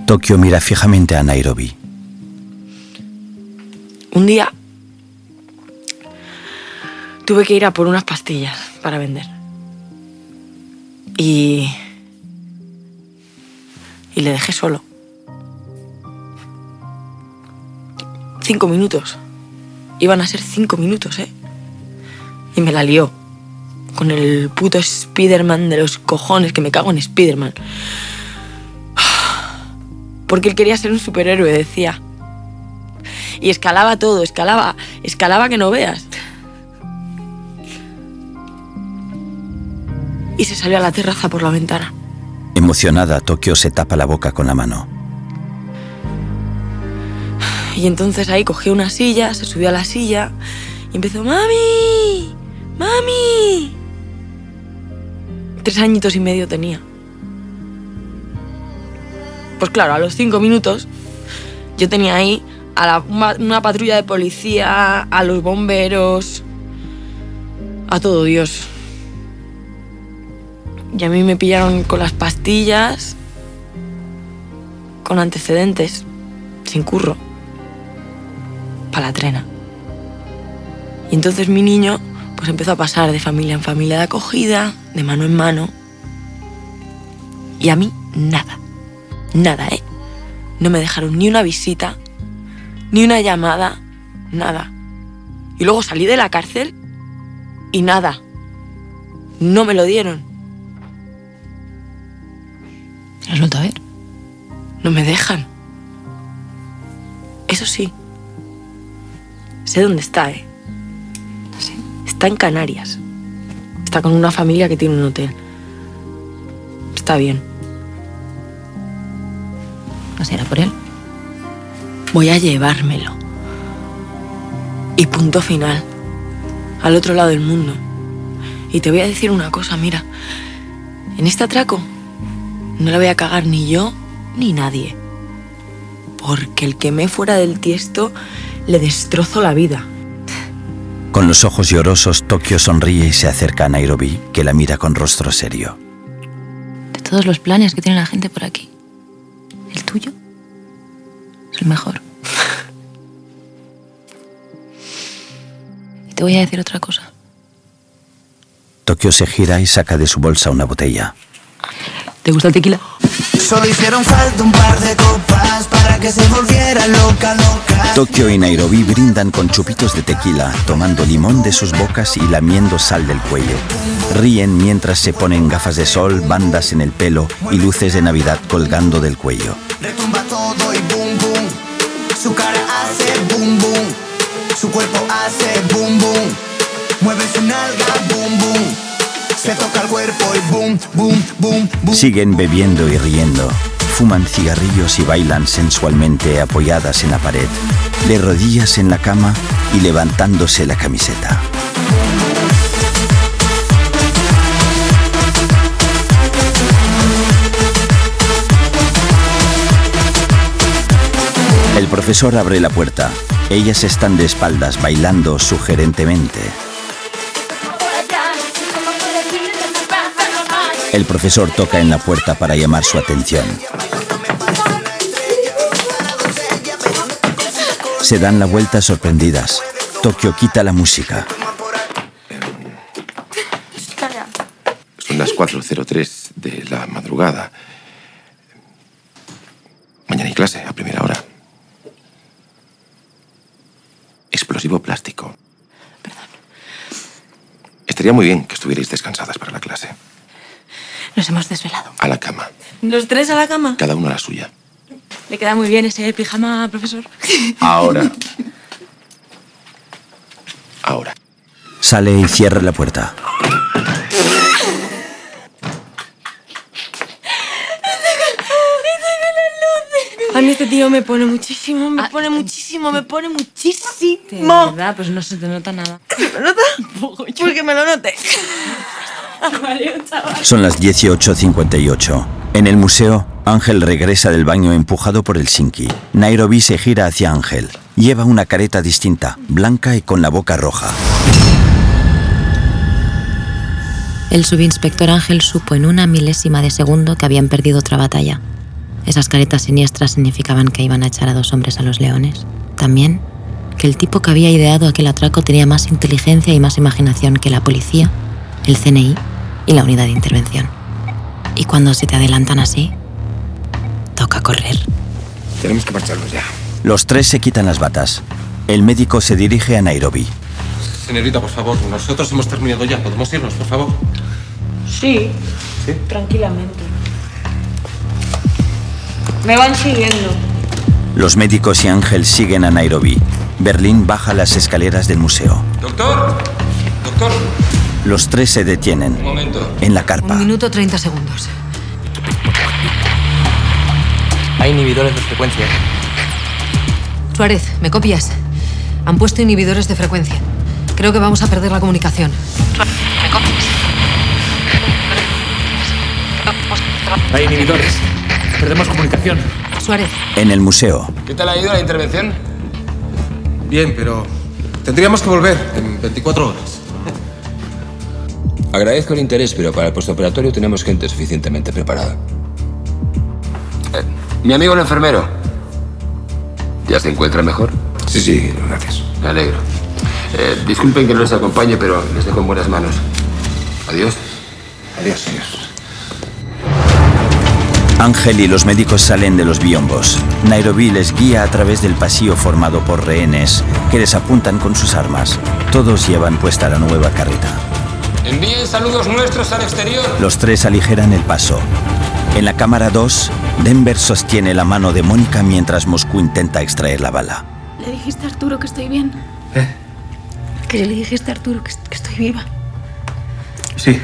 Speaker 1: Tokio mira fijamente a Nairobi.
Speaker 7: Un día tuve que ir a por unas pastillas para vender. Y. Y le dejé solo. cinco minutos. Iban a ser cinco minutos, ¿eh? Y me la lió. Con el puto Spiderman de los cojones, que me cago en Spiderman. Porque él quería ser un superhéroe, decía. Y escalaba todo, escalaba, escalaba que no veas. Y se salió a la terraza por la ventana.
Speaker 1: Emocionada, Tokio se tapa la boca con la mano.
Speaker 7: Y entonces ahí cogió una silla, se subió a la silla y empezó, ¡Mami! ¡Mami! Tres añitos y medio tenía. Pues claro, a los cinco minutos yo tenía ahí a la- una, patrulla de policía, a los bomberos, a todo Dios. Y a mí me pillaron con las pastillas, con antecedentes, sin curro, para la trena. Y entonces mi niño pues empezó a pasar de familia en familia de acogida, de mano en mano. Y a mí nada, nada, ¿eh? No me dejaron ni una visita, ni una llamada, nada. Y luego salí de la cárcel y nada. No me lo dieron.
Speaker 10: ¿Has vuelto a ver?
Speaker 7: No me dejan. Eso sí. Sé dónde está, ¿eh? Está en Canarias. Está con una familia que tiene un hotel. Está bien.
Speaker 10: ¿No será por él?
Speaker 7: Voy a llevármelo. Y punto final. Al otro lado del mundo. Y te voy a decir una cosa, mira. En este atraco no la voy a cagar ni yo ni nadie. Porque el que me fuera del tiesto le destrozo la vida.
Speaker 1: Con los ojos llorosos, Tokio sonríe y se acerca a Nairobi, que la mira con rostro serio.
Speaker 10: De todos los planes que tiene la gente por aquí, el tuyo es el mejor. y te voy a decir otra cosa.
Speaker 1: Tokio se gira y saca de su bolsa una botella.
Speaker 10: ¿Te gusta el tequila?
Speaker 30: Solo hicieron falta un par de copas para que se volviera loca, loca.
Speaker 1: Tokio y Nairobi brindan con chupitos de tequila, tomando limón de sus bocas y lamiendo sal del cuello. Ríen mientras se ponen gafas de sol, bandas en el pelo y luces de Navidad colgando del cuello.
Speaker 30: Retumba todo y boom, boom. Su cara hace boom, boom. Su cuerpo hace boom, boom. Mueve su nalga, boom, boom. Se toca el cuerpo y boom, boom, boom, boom.
Speaker 1: Siguen bebiendo y riendo. Fuman cigarrillos y bailan sensualmente apoyadas en la pared, de rodillas en la cama y levantándose la camiseta. El profesor abre la puerta. Ellas están de espaldas bailando sugerentemente. El profesor toca en la puerta para llamar su atención. Se dan la vuelta sorprendidas. Tokio quita la música.
Speaker 11: Son las 4.03 de la madrugada. Mañana hay clase, a primera hora. Explosivo plástico. Estaría muy bien que estuvierais descansadas para la clase.
Speaker 7: Nos hemos desvelado.
Speaker 11: A la cama.
Speaker 7: ¿Los tres a la cama?
Speaker 11: Cada uno a la suya.
Speaker 7: Le queda muy bien ese pijama, profesor.
Speaker 11: Ahora. Ahora.
Speaker 1: Sale y cierra la puerta.
Speaker 7: A mí este tío me pone muchísimo, me pone muchísimo, me pone muchísimo.
Speaker 10: De verdad, pues no se te nota nada.
Speaker 7: ¿Se me nota? Porque me lo note.
Speaker 1: Son las 18.58. En el museo, Ángel regresa del baño empujado por el Sinki. Nairobi se gira hacia Ángel. Lleva una careta distinta, blanca y con la boca roja.
Speaker 10: El subinspector Ángel supo en una milésima de segundo que habían perdido otra batalla. Esas caretas siniestras significaban que iban a echar a dos hombres a los leones. También que el tipo que había ideado aquel atraco tenía más inteligencia y más imaginación que la policía, el CNI y la unidad de intervención. Y cuando se te adelantan así, toca correr.
Speaker 3: Tenemos que marcharnos ya.
Speaker 1: Los tres se quitan las batas. El médico se dirige a Nairobi.
Speaker 11: Señorita, por favor, nosotros hemos terminado ya. ¿Podemos irnos, por favor?
Speaker 7: Sí.
Speaker 11: ¿Sí?
Speaker 7: Tranquilamente. Me van siguiendo.
Speaker 1: Los médicos y Ángel siguen a Nairobi. Berlín baja las escaleras del museo.
Speaker 13: Doctor, doctor.
Speaker 1: Los tres se detienen.
Speaker 13: Un momento.
Speaker 1: En la carpa.
Speaker 15: Un minuto 30 segundos.
Speaker 26: Hay inhibidores de frecuencia.
Speaker 15: Suárez, ¿me copias? Han puesto inhibidores de frecuencia. Creo que vamos a perder la comunicación. ¿Me copias?
Speaker 12: Hay inhibidores. Perdemos comunicación.
Speaker 15: Suárez.
Speaker 1: En el museo.
Speaker 13: ¿Qué tal ha ido la intervención?
Speaker 11: Bien, pero tendríamos que volver en 24 horas.
Speaker 13: Agradezco el interés, pero para el postoperatorio tenemos gente suficientemente preparada. Eh, mi amigo el enfermero. ¿Ya se encuentra mejor?
Speaker 3: Sí, sí, gracias.
Speaker 13: Me alegro. Eh, disculpen que no les acompañe, pero les dejo en buenas manos. Adiós.
Speaker 3: Adiós, adiós.
Speaker 1: Ángel y los médicos salen de los biombos. Nairobi les guía a través del pasillo formado por rehenes que les apuntan con sus armas. Todos llevan puesta la nueva carreta.
Speaker 13: Envíen saludos nuestros al exterior.
Speaker 1: Los tres aligeran el paso. En la cámara 2, Denver sostiene la mano de Mónica mientras Moscú intenta extraer la bala.
Speaker 29: ¿Le dijiste a Arturo que estoy bien?
Speaker 11: ¿Eh?
Speaker 29: Que le dijiste a Arturo que, que estoy viva.
Speaker 12: Sí.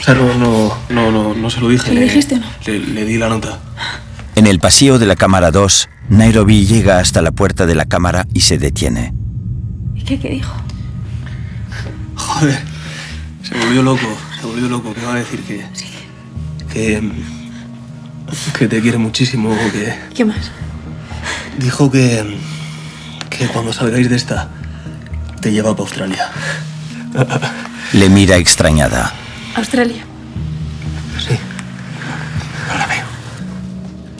Speaker 12: O sea, no, no, no, no, no se lo dije.
Speaker 29: ¿Le dijiste o no?
Speaker 12: Le, le di la nota.
Speaker 1: En el pasillo de la cámara 2, Nairobi llega hasta la puerta de la cámara y se detiene.
Speaker 29: ¿Y qué, qué dijo?
Speaker 12: Joder. Se volvió loco. Se volvió loco. ¿Qué va a decir? Que. Que. Que te quiere muchísimo. Que.
Speaker 29: ¿Qué más?
Speaker 12: Dijo que. Que cuando salgáis de esta. Te lleva para Australia.
Speaker 1: Le mira extrañada.
Speaker 29: Australia.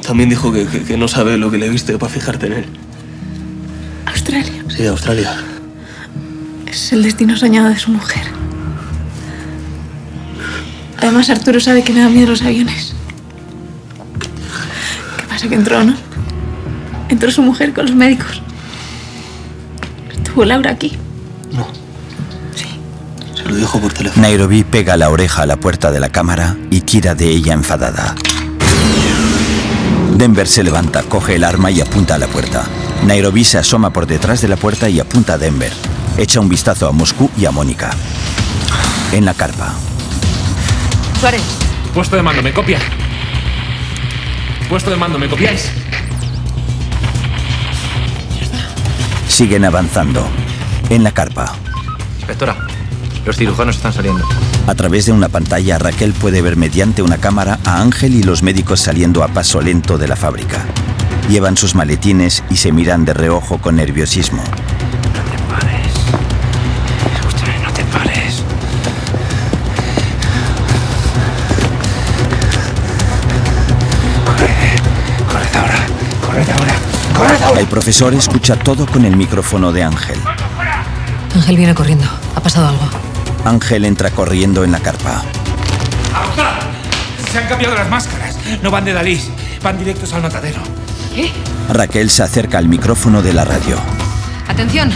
Speaker 12: También dijo que, que- que no sabe lo que le viste para fijarte en él.
Speaker 29: Australia.
Speaker 12: Sí, Australia.
Speaker 29: Es el destino soñado de su mujer. Además, Arturo sabe que me da miedo los aviones. ¿Qué pasa que entró, no? Entró su mujer con los médicos. Estuvo Laura aquí.
Speaker 12: Se lo dijo por teléfono.
Speaker 1: Nairobi pega la oreja a la puerta de la cámara y tira de ella enfadada. Denver se levanta, coge el arma y apunta a la puerta. Nairobi se asoma por detrás de la puerta y apunta a Denver. Echa un vistazo a Moscú y a Mónica. En la carpa.
Speaker 15: Suárez.
Speaker 12: Puesto de mando, ¿me copia? Puesto de mando, ¿me copiáis?
Speaker 1: Siguen avanzando. En la carpa.
Speaker 26: Inspectora, los cirujanos están saliendo.
Speaker 1: A través de una pantalla, Raquel puede ver mediante una cámara a Ángel y los médicos saliendo a paso lento de la fábrica. Llevan sus maletines y se miran de reojo con nerviosismo. El profesor escucha todo con el micrófono de Ángel.
Speaker 15: Ángel viene corriendo. Ha pasado algo.
Speaker 1: Ángel entra corriendo en la carpa.
Speaker 3: ¡Abortad! Se han cambiado las máscaras. No van de Dalí, van directos al matadero.
Speaker 15: ¿Qué?
Speaker 1: Raquel se acerca al micrófono de la radio.
Speaker 15: Atención.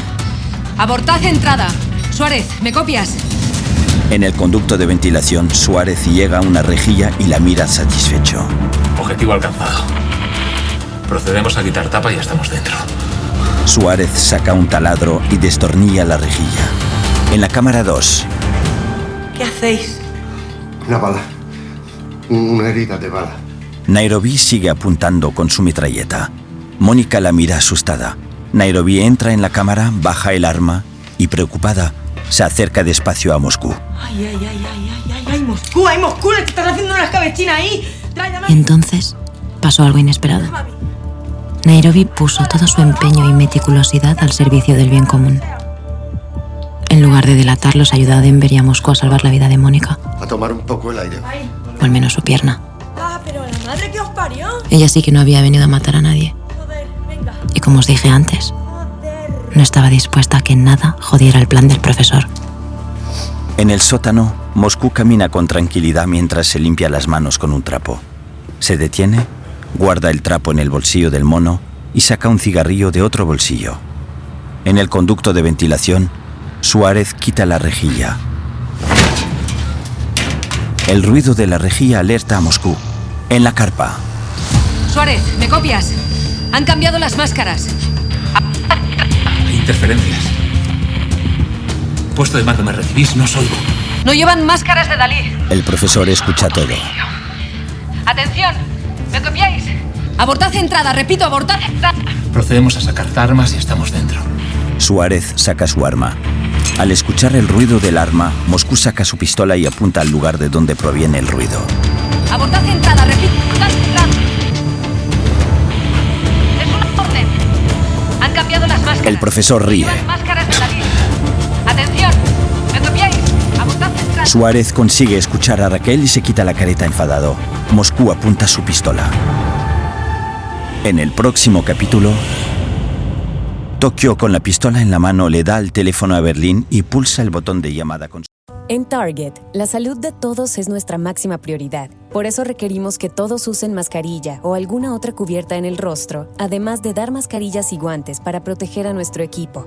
Speaker 15: Abortad entrada. Suárez, ¿me copias?
Speaker 1: En el conducto de ventilación, Suárez llega a una rejilla y la mira satisfecho.
Speaker 11: Objetivo alcanzado. Procedemos a quitar tapa y ya estamos dentro.
Speaker 1: Suárez saca un taladro y destornilla la rejilla. En la cámara 2,
Speaker 7: ¿Qué hacéis?
Speaker 18: Una bala. Una herida de bala.
Speaker 1: Nairobi sigue apuntando con su metralleta. Mónica la mira asustada. Nairobi entra en la cámara, baja el arma y, preocupada, se acerca despacio a Moscú.
Speaker 7: Ay, ay, ay, ay, ay, ay, ay, Moscú, ay, Moscú, le estás haciendo una escabechina ahí.
Speaker 10: Entonces pasó algo inesperado. Nairobi puso todo su empeño y meticulosidad al servicio del bien común. En lugar de delatarlos, ayudó a Denver y a Moscú a salvar la vida de Mónica,
Speaker 18: A tomar un poco el aire.
Speaker 10: o al menos su pierna.
Speaker 7: Ah, pero la madre que os parió.
Speaker 10: Ella sí que no había venido a matar a nadie. Y como os dije antes, no estaba dispuesta a que nada jodiera el plan del profesor.
Speaker 1: En el sótano, Moscú camina con tranquilidad mientras se limpia las manos con un trapo. Se detiene, guarda el trapo en el bolsillo del mono y saca un cigarrillo de otro bolsillo. En el conducto de ventilación, Suárez quita la rejilla. El ruido de la rejilla alerta a Moscú. En la carpa,
Speaker 31: Suárez, ¿me copias? Han cambiado las máscaras.
Speaker 14: Hay interferencias. Puesto de mando, ¿me recibís? No os oigo.
Speaker 31: No llevan máscaras de Dalí.
Speaker 1: el profesor escucha todo.
Speaker 31: Atención, ¿me copiáis? Abortad entrada, repito, abortad entrada.
Speaker 14: Procedemos a sacar armas y estamos dentro.
Speaker 1: Suárez saca su arma. Al escuchar el ruido del arma, Moscú saca su pistola y apunta al lugar de donde proviene el ruido.
Speaker 31: Abortad entrada, repito, abortad entrada. Es una orden. Han cambiado las máscaras.
Speaker 1: El profesor ríe.
Speaker 31: Máscaras de. Atención, ¿me copiáis? Abortad entrada.
Speaker 1: Suárez consigue escuchar a Raquel y se quita la careta enfadado. Moscú apunta su pistola. En el próximo capítulo, Tokio con la pistola en la mano le da el teléfono a Berlín y pulsa el botón de llamada con
Speaker 32: En Target, la salud de todos es nuestra máxima prioridad. Por eso requerimos que todos usen mascarilla o alguna otra cubierta en el rostro, además de dar mascarillas y guantes para proteger a nuestro equipo.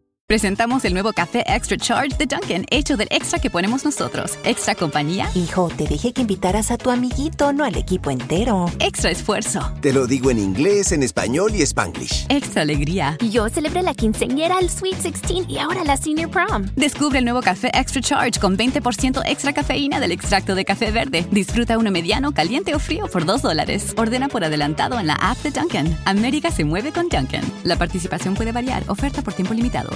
Speaker 33: Presentamos el nuevo café Extra Charge de Dunkin', hecho del extra que ponemos nosotros. Extra compañía.
Speaker 34: Hijo, te dije que invitaras a tu amiguito, no al equipo entero.
Speaker 33: Extra esfuerzo.
Speaker 35: Te lo digo en inglés, en español y spanglish.
Speaker 33: Extra alegría.
Speaker 36: Yo celebré la quinceañera, el Sweet 16 y ahora la Senior Prom.
Speaker 33: Descubre el nuevo café Extra Charge con 20% extra cafeína del extracto de café verde. Disfruta uno mediano, caliente o frío por 2 dólares. Ordena por adelantado en la app de Dunkin'. América se mueve con Dunkin'. La participación puede variar. Oferta por tiempo limitado.